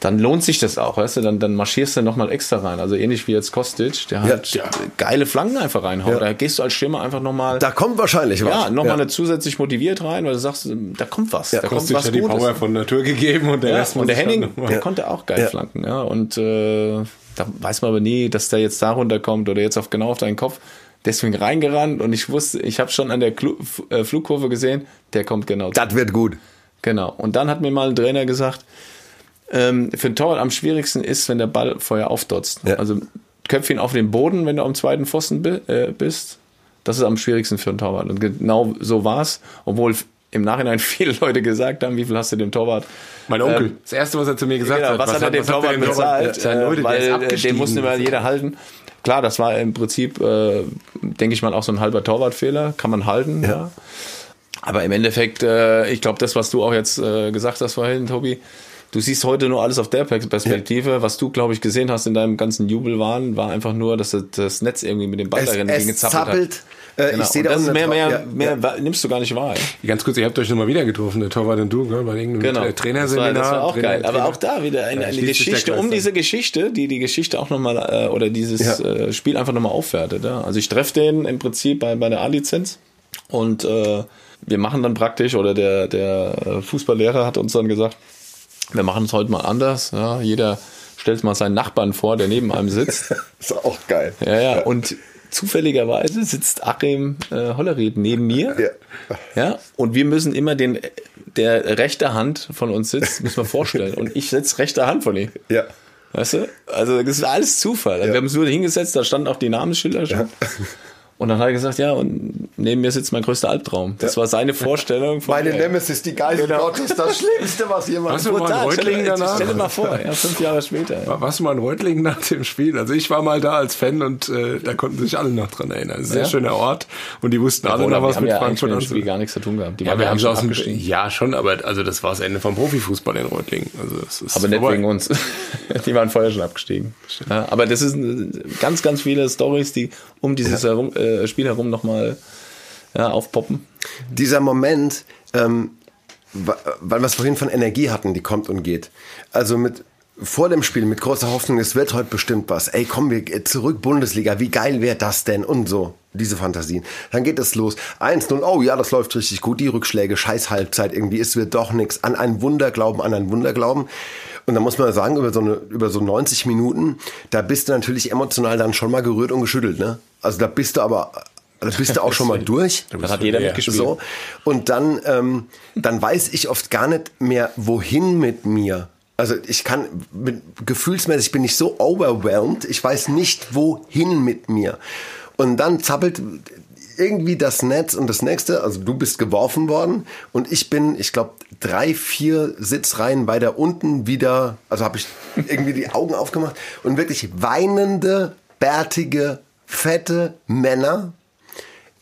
Dann lohnt sich das auch, weißt du, dann, dann marschierst du nochmal extra rein. Also ähnlich wie jetzt Kostic, der halt Ja. geile Flanken einfach reinhaut. Ja. Da gehst du als Stürmer einfach nochmal, Da kommt wahrscheinlich was. ja, nochmal eine zusätzlich motiviert rein, weil du sagst, da kommt was, da kommt Kostic was hat die Gutes. Power von Natur gegeben und der Ja, Rest und der Henning, der konnte auch geil Ja. flanken, ja. Und äh, da weiß man aber nie, dass der jetzt da runterkommt oder jetzt auf genau auf deinen Kopf. Deswegen reingerannt und ich wusste, ich habe schon an der Klu F- äh, Flugkurve gesehen, der kommt genau. Das wird gut. Genau. Und dann hat mir mal ein Trainer gesagt, ähm, für den Torwart am schwierigsten ist, wenn der Ball vorher aufdotzt. Ja. Also köpf ihn auf den Boden, wenn du am zweiten Pfosten bi äh, bist. Das ist am schwierigsten für einen Torwart. Und genau so war's, obwohl im Nachhinein viele Leute gesagt haben, wie viel hast du dem Torwart? Mein Onkel, Ähm, das erste, was er zu mir gesagt Genau, hat. was, hat er dem Torwart bezahlt? Ja, Äh, Leute, der weil äh, den musste mal jeder halten. Klar, das war im Prinzip, äh, denke ich mal, auch so ein halber Torwartfehler. Kann man halten, ja. Aber im Endeffekt, äh, ich glaube, das, was du auch jetzt äh, gesagt hast vorhin, Tobi, du siehst heute nur alles auf der Per- Perspektive. Was du, glaube ich, gesehen hast in deinem ganzen Jubelwahn, war einfach nur, dass das- Netz irgendwie mit dem Ball darin gezappelt zappelt. hat. Äh, Genau. Ich sehe das mehr, mehr, ja, mehr ja. nimmst du gar nicht wahr. ey. Ganz kurz, ihr habt euch nochmal wieder getroffen, der Torwart und du, gell, bei irgendeinem Genau. Tra- Trainerseminar. Das war, das war auch Trainer- geil. Aber auch da wieder eine, Ja, eine Geschichte um diese Geschichte, die die Geschichte auch nochmal äh, oder dieses Ja. äh, Spiel einfach nochmal aufwertet. Ja? Also ich treffe den im Prinzip bei, bei der A-Lizenz und äh, wir machen dann praktisch, oder der, der äh, Fußballlehrer hat uns dann gesagt, wir machen es heute mal anders. Ja? Jeder stellt mal seinen Nachbarn vor, der neben einem sitzt. Ist auch geil. Ja, ja. Und zufälligerweise sitzt Achim äh, Hollerried neben mir. Ja. Ja. Und wir müssen immer den, der rechte Hand von uns sitzt, müssen wir vorstellen. Und ich sitze rechte Hand von ihm. Ja. Weißt du? Also das ist alles Zufall. Also Wir haben uns nur hingesetzt, da standen auch die Namensschilder schon. Und dann hat er gesagt, ja, und neben mir sitzt mein größter Albtraum. Das war seine Vorstellung von Meine. Nemesis, die Geist Genau. Gottes, das Schlimmste, was jemand Hast du mal Brutal. in Reutlingen Stell, danach? stell dir mal vor, ja, fünf Jahre später. Ja. Warst du mal in Reutlingen nach dem Spiel? Also ich war mal da als Fan und äh, da konnten sich alle noch dran erinnern. Ein sehr Ja? schöner Ort und die wussten alle Oder noch was mit ja Frankfurt mit dem. Spiel gar nichts zu tun gehabt. Die Ja, waren wir ja haben es schon aus dem, abgestiegen. ja schon, aber also das war das Ende vom Profifußball in Reutlingen. Also das ist Aber nicht vorbei. wegen uns. Die waren vorher schon abgestiegen. Ja, aber das ist äh, ganz, ganz viele Stories, die um dieses herum, äh, Spiel herum nochmal ja, aufpoppen. dieser Moment, ähm, weil wir es vorhin von Energie hatten, die kommt und geht. Also mit vor dem Spiel mit großer Hoffnung, es wird heute bestimmt was. Ey, komm, wir zurück Bundesliga, wie geil wäre das denn? Und so, diese Fantasien. Dann geht es los. 1-0, oh ja, das läuft richtig gut. Die Rückschläge, scheiß Halbzeit irgendwie, es wird doch nichts. An ein Wunder glauben, an ein Wunder glauben. Und da muss man sagen, über so, eine, über so 90 Minuten, da bist du natürlich emotional dann schon mal gerührt und geschüttelt, ne? Also da bist du aber, da bist du auch schon mal durch. Das hat jeder mitgespielt. So. Und dann, ähm, dann weiß ich oft gar nicht mehr, wohin mit mir. Also ich kann, mit, gefühlsmäßig bin ich so overwhelmed, ich weiß nicht, wohin mit mir. Und dann zappelt irgendwie das Netz und das nächste, also du bist geworfen worden und ich bin, ich glaube, drei, vier Sitzreihen weiter unten wieder, also habe ich irgendwie die Augen aufgemacht und wirklich weinende, bärtige, fette Männer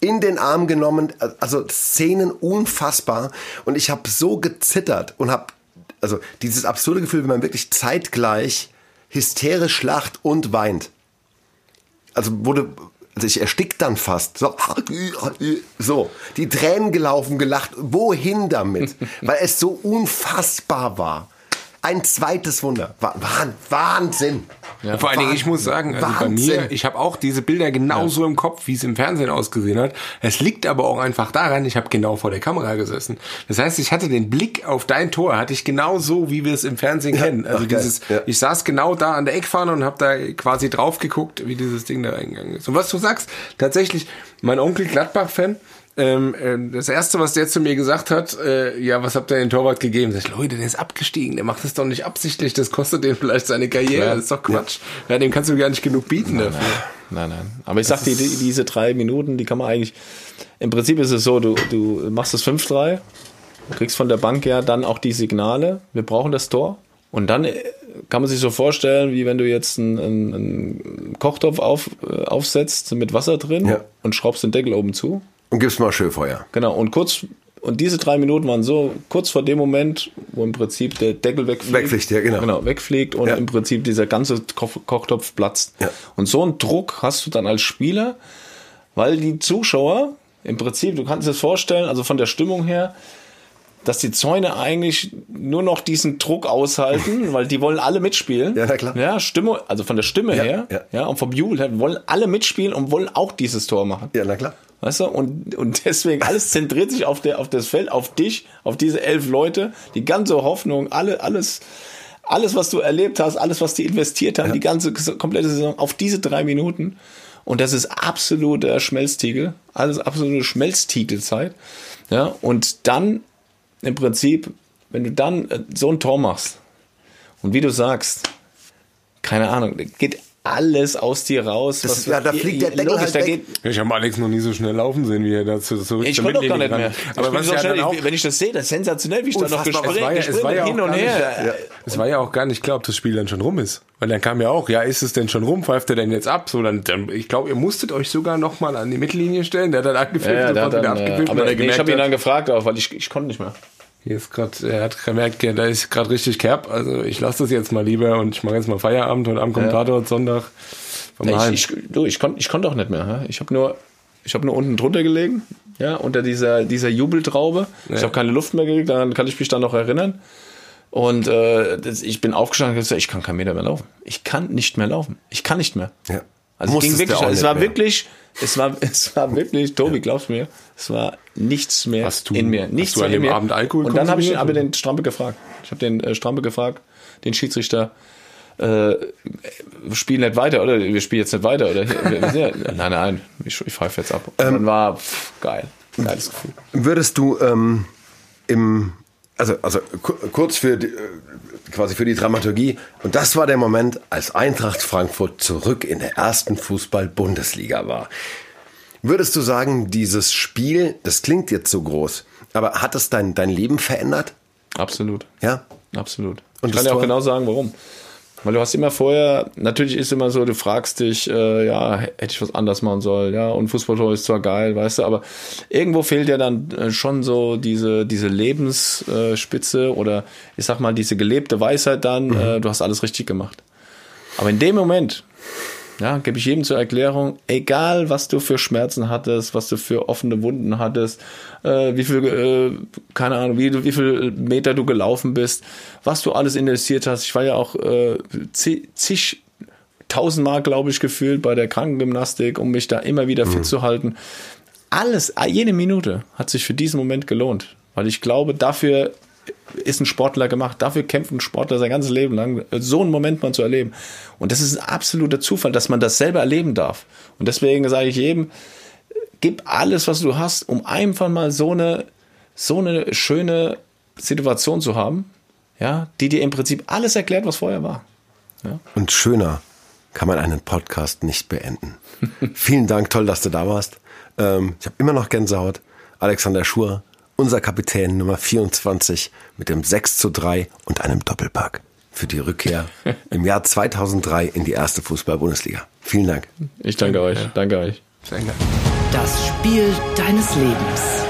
in den Arm genommen, also Szenen unfassbar und ich habe so gezittert und habe also dieses absurde Gefühl, wenn man wirklich zeitgleich hysterisch lacht und weint. Also wurde also ich erstick dann fast. So, so, die Tränen gelaufen, gelacht. Wohin damit? Weil es so unfassbar war. Ein zweites Wunder. Wah- Wahn- Wahnsinn. Vor allen Dingen, ich muss sagen, also bei mir, ich habe auch diese Bilder genauso im Kopf, wie es im Fernsehen ausgesehen hat. Es liegt aber auch einfach daran, ich habe genau vor der Kamera gesessen. Das heißt, ich hatte den Blick auf dein Tor, hatte ich genau so, wie wir es im Fernsehen kennen. Also geil. dieses, Ja. ich saß genau da an der Eckfahne und habe da quasi drauf geguckt, wie dieses Ding da reingegangen ist. Und was du sagst, tatsächlich, mein Onkel Gladbach-Fan, ähm, äh, das erste, was der zu mir gesagt hat, äh, ja, was habt ihr den Torwart gegeben? Sag ich, Leute, der ist abgestiegen, der macht das doch nicht absichtlich, das kostet den vielleicht seine Karriere, Ja. das ist doch Quatsch. Ja. dem kannst du gar nicht genug bieten dafür. Nein, nein. Aber ich sag dir, die, diese drei Minuten, die kann man eigentlich. Im Prinzip ist es so, du, du machst das 5-3, kriegst von der Bank ja dann auch die Signale, wir brauchen das Tor. Und dann äh, kann man sich so vorstellen, wie wenn du jetzt einen, einen, einen Kochtopf auf, äh, aufsetzt mit Wasser drin Ja. und schraubst den Deckel oben zu. Und gib's mal schön Feuer. Genau, und kurz, und diese drei Minuten waren so kurz vor dem Moment, wo im Prinzip der Deckel wegfliegt. Wegfliegt, ja, genau. Genau, wegfliegt und Ja. im Prinzip dieser ganze Koch Kochtopf platzt. Ja. Und so einen Druck hast du dann als Spieler, weil die Zuschauer im Prinzip, du kannst dir das vorstellen, also von der Stimmung her, dass die Zäune eigentlich nur noch diesen Druck aushalten, weil die wollen alle mitspielen. Ja, na klar. Ja, Stimme, also von der Stimme Ja, her, ja. ja. und vom Jubel her, wollen alle mitspielen und wollen auch dieses Tor machen. Ja, na klar. Weißt du? Und, und deswegen, alles zentriert sich auf, der, auf das Feld, auf dich, auf diese elf Leute, die ganze Hoffnung, alle, alles, alles, was du erlebt hast, alles, was die investiert haben, die ganze komplette Saison, auf diese drei Minuten. Und das ist absoluter Schmelztiegel, alles absolute Schmelztiegelzeit. Ja, und dann im Prinzip, wenn du dann äh, so ein Tor machst, und wie du sagst, keine Ahnung, geht alles aus dir raus. Das ist- ja, da fliegt der Deckel halt da weg. geht, Ich habe Alex noch nie so schnell laufen sehen, wie er dazu zurück ich konnte doch gar nicht mehr. Aber was so ja schnell, dann auch, ich, wenn ich das sehe, das ist sensationell, wie ich da noch gespringt, es war ja, es war ja hin auch und gar nicht, her. es war ja auch gar nicht klar, ob das Spiel dann schon rum ist. Weil dann kam ja auch, ja, ist es denn schon rum? Pfeift er denn jetzt ab? So, dann, dann ich glaube, ihr musstet euch sogar noch mal an die Mittellinie stellen. Der hat dann abgepfiffen, Ja, ja, der hat sofort wieder dann, äh, abgepfiffen, aber er nee, ich habe ihn dann gefragt auch, weil ich, ich konnte nicht mehr. Hier ist gerade, er hat gemerkt, ja, da ist gerade richtig Kerb. Also ich lasse das jetzt mal lieber und ich mache jetzt mal Feierabend. Heute Abend kommt Tatort, Sonntag. Heim. Ich, ich, du, ich konnte ich konnte auch nicht mehr. ja. Ich habe nur, ich habe nur unten drunter gelegen, ja, unter dieser, dieser Jubeltraube. Ich habe keine Luft mehr gekriegt, daran kann ich mich dann noch erinnern. Und äh, das, ich bin aufgestanden und gesagt, ich kann keinen Meter mehr laufen. Ich kann nicht mehr laufen. Ich kann nicht mehr. Ja. Also es ging wirklich, es war mehr. wirklich, es war, es war wirklich, Tobi, glaubst mir, es war nichts mehr Hast du- in mir. hast Nichts du an dem mir. Abend Alkohol Und dann habe ich aber den Strampe gefragt. Ich habe den äh, Strampe gefragt, den Schiedsrichter, äh, wir spielen nicht weiter, oder? Wir spielen jetzt nicht weiter, oder? Wir, wir sind ja, nein, nein, ich, ich pfeife jetzt ab. Und Ähm, dann war pff, geil. Geiles Gefühl. Würdest du ähm, im, also, also ku- kurz für die, äh, quasi für die Dramaturgie, und das war der Moment, als Eintracht Frankfurt zurück in der ersten Fußball-Bundesliga war. Würdest du sagen, dieses Spiel, das klingt jetzt so groß, aber hat es dein, dein Leben verändert? Absolut. Ja? Absolut. Und ich kann dir auch genau sagen, warum. Weil du hast immer vorher, natürlich ist immer so, du fragst dich, äh, ja, hätte ich was anders machen sollen, ja, und Fußballtor ist zwar geil, weißt du, aber irgendwo fehlt ja dann äh, schon so diese, diese Lebensspitze oder ich sag mal, diese gelebte Weisheit dann, äh, du hast alles richtig gemacht. Aber in dem Moment, ja, gebe ich jedem zur Erklärung, egal was du für Schmerzen hattest, was du für offene Wunden hattest, äh, wie viel, äh, keine Ahnung, wie, wie viel Meter du gelaufen bist, was du alles investiert hast. Ich war ja auch äh, zig, tausendmal, glaube ich, gefühlt bei der Krankengymnastik, um mich da immer wieder fit zu halten. Alles, jede Minute hat sich für diesen Moment gelohnt, weil ich glaube, dafür ist ein Sportler gemacht. Dafür kämpft ein Sportler sein ganzes Leben lang, so einen Moment mal zu erleben. Und das ist ein absoluter Zufall, dass man das selber erleben darf. Und deswegen sage ich jedem, gib alles, was du hast, um einfach mal so eine, so eine schöne Situation zu haben, ja, die dir im Prinzip alles erklärt, was vorher war. Und schöner kann man einen Podcast nicht beenden. Vielen Dank, toll, dass du da warst. Ähm, ich habe immer noch Gänsehaut. Alexander Schur, unser Kapitän Nummer 24 mit dem 6 zu 3 und einem Doppelpack für die Rückkehr im Jahr 2003 in die erste Fußball-Bundesliga. Vielen Dank. Ich danke euch. Danke euch. Das Spiel deines Lebens.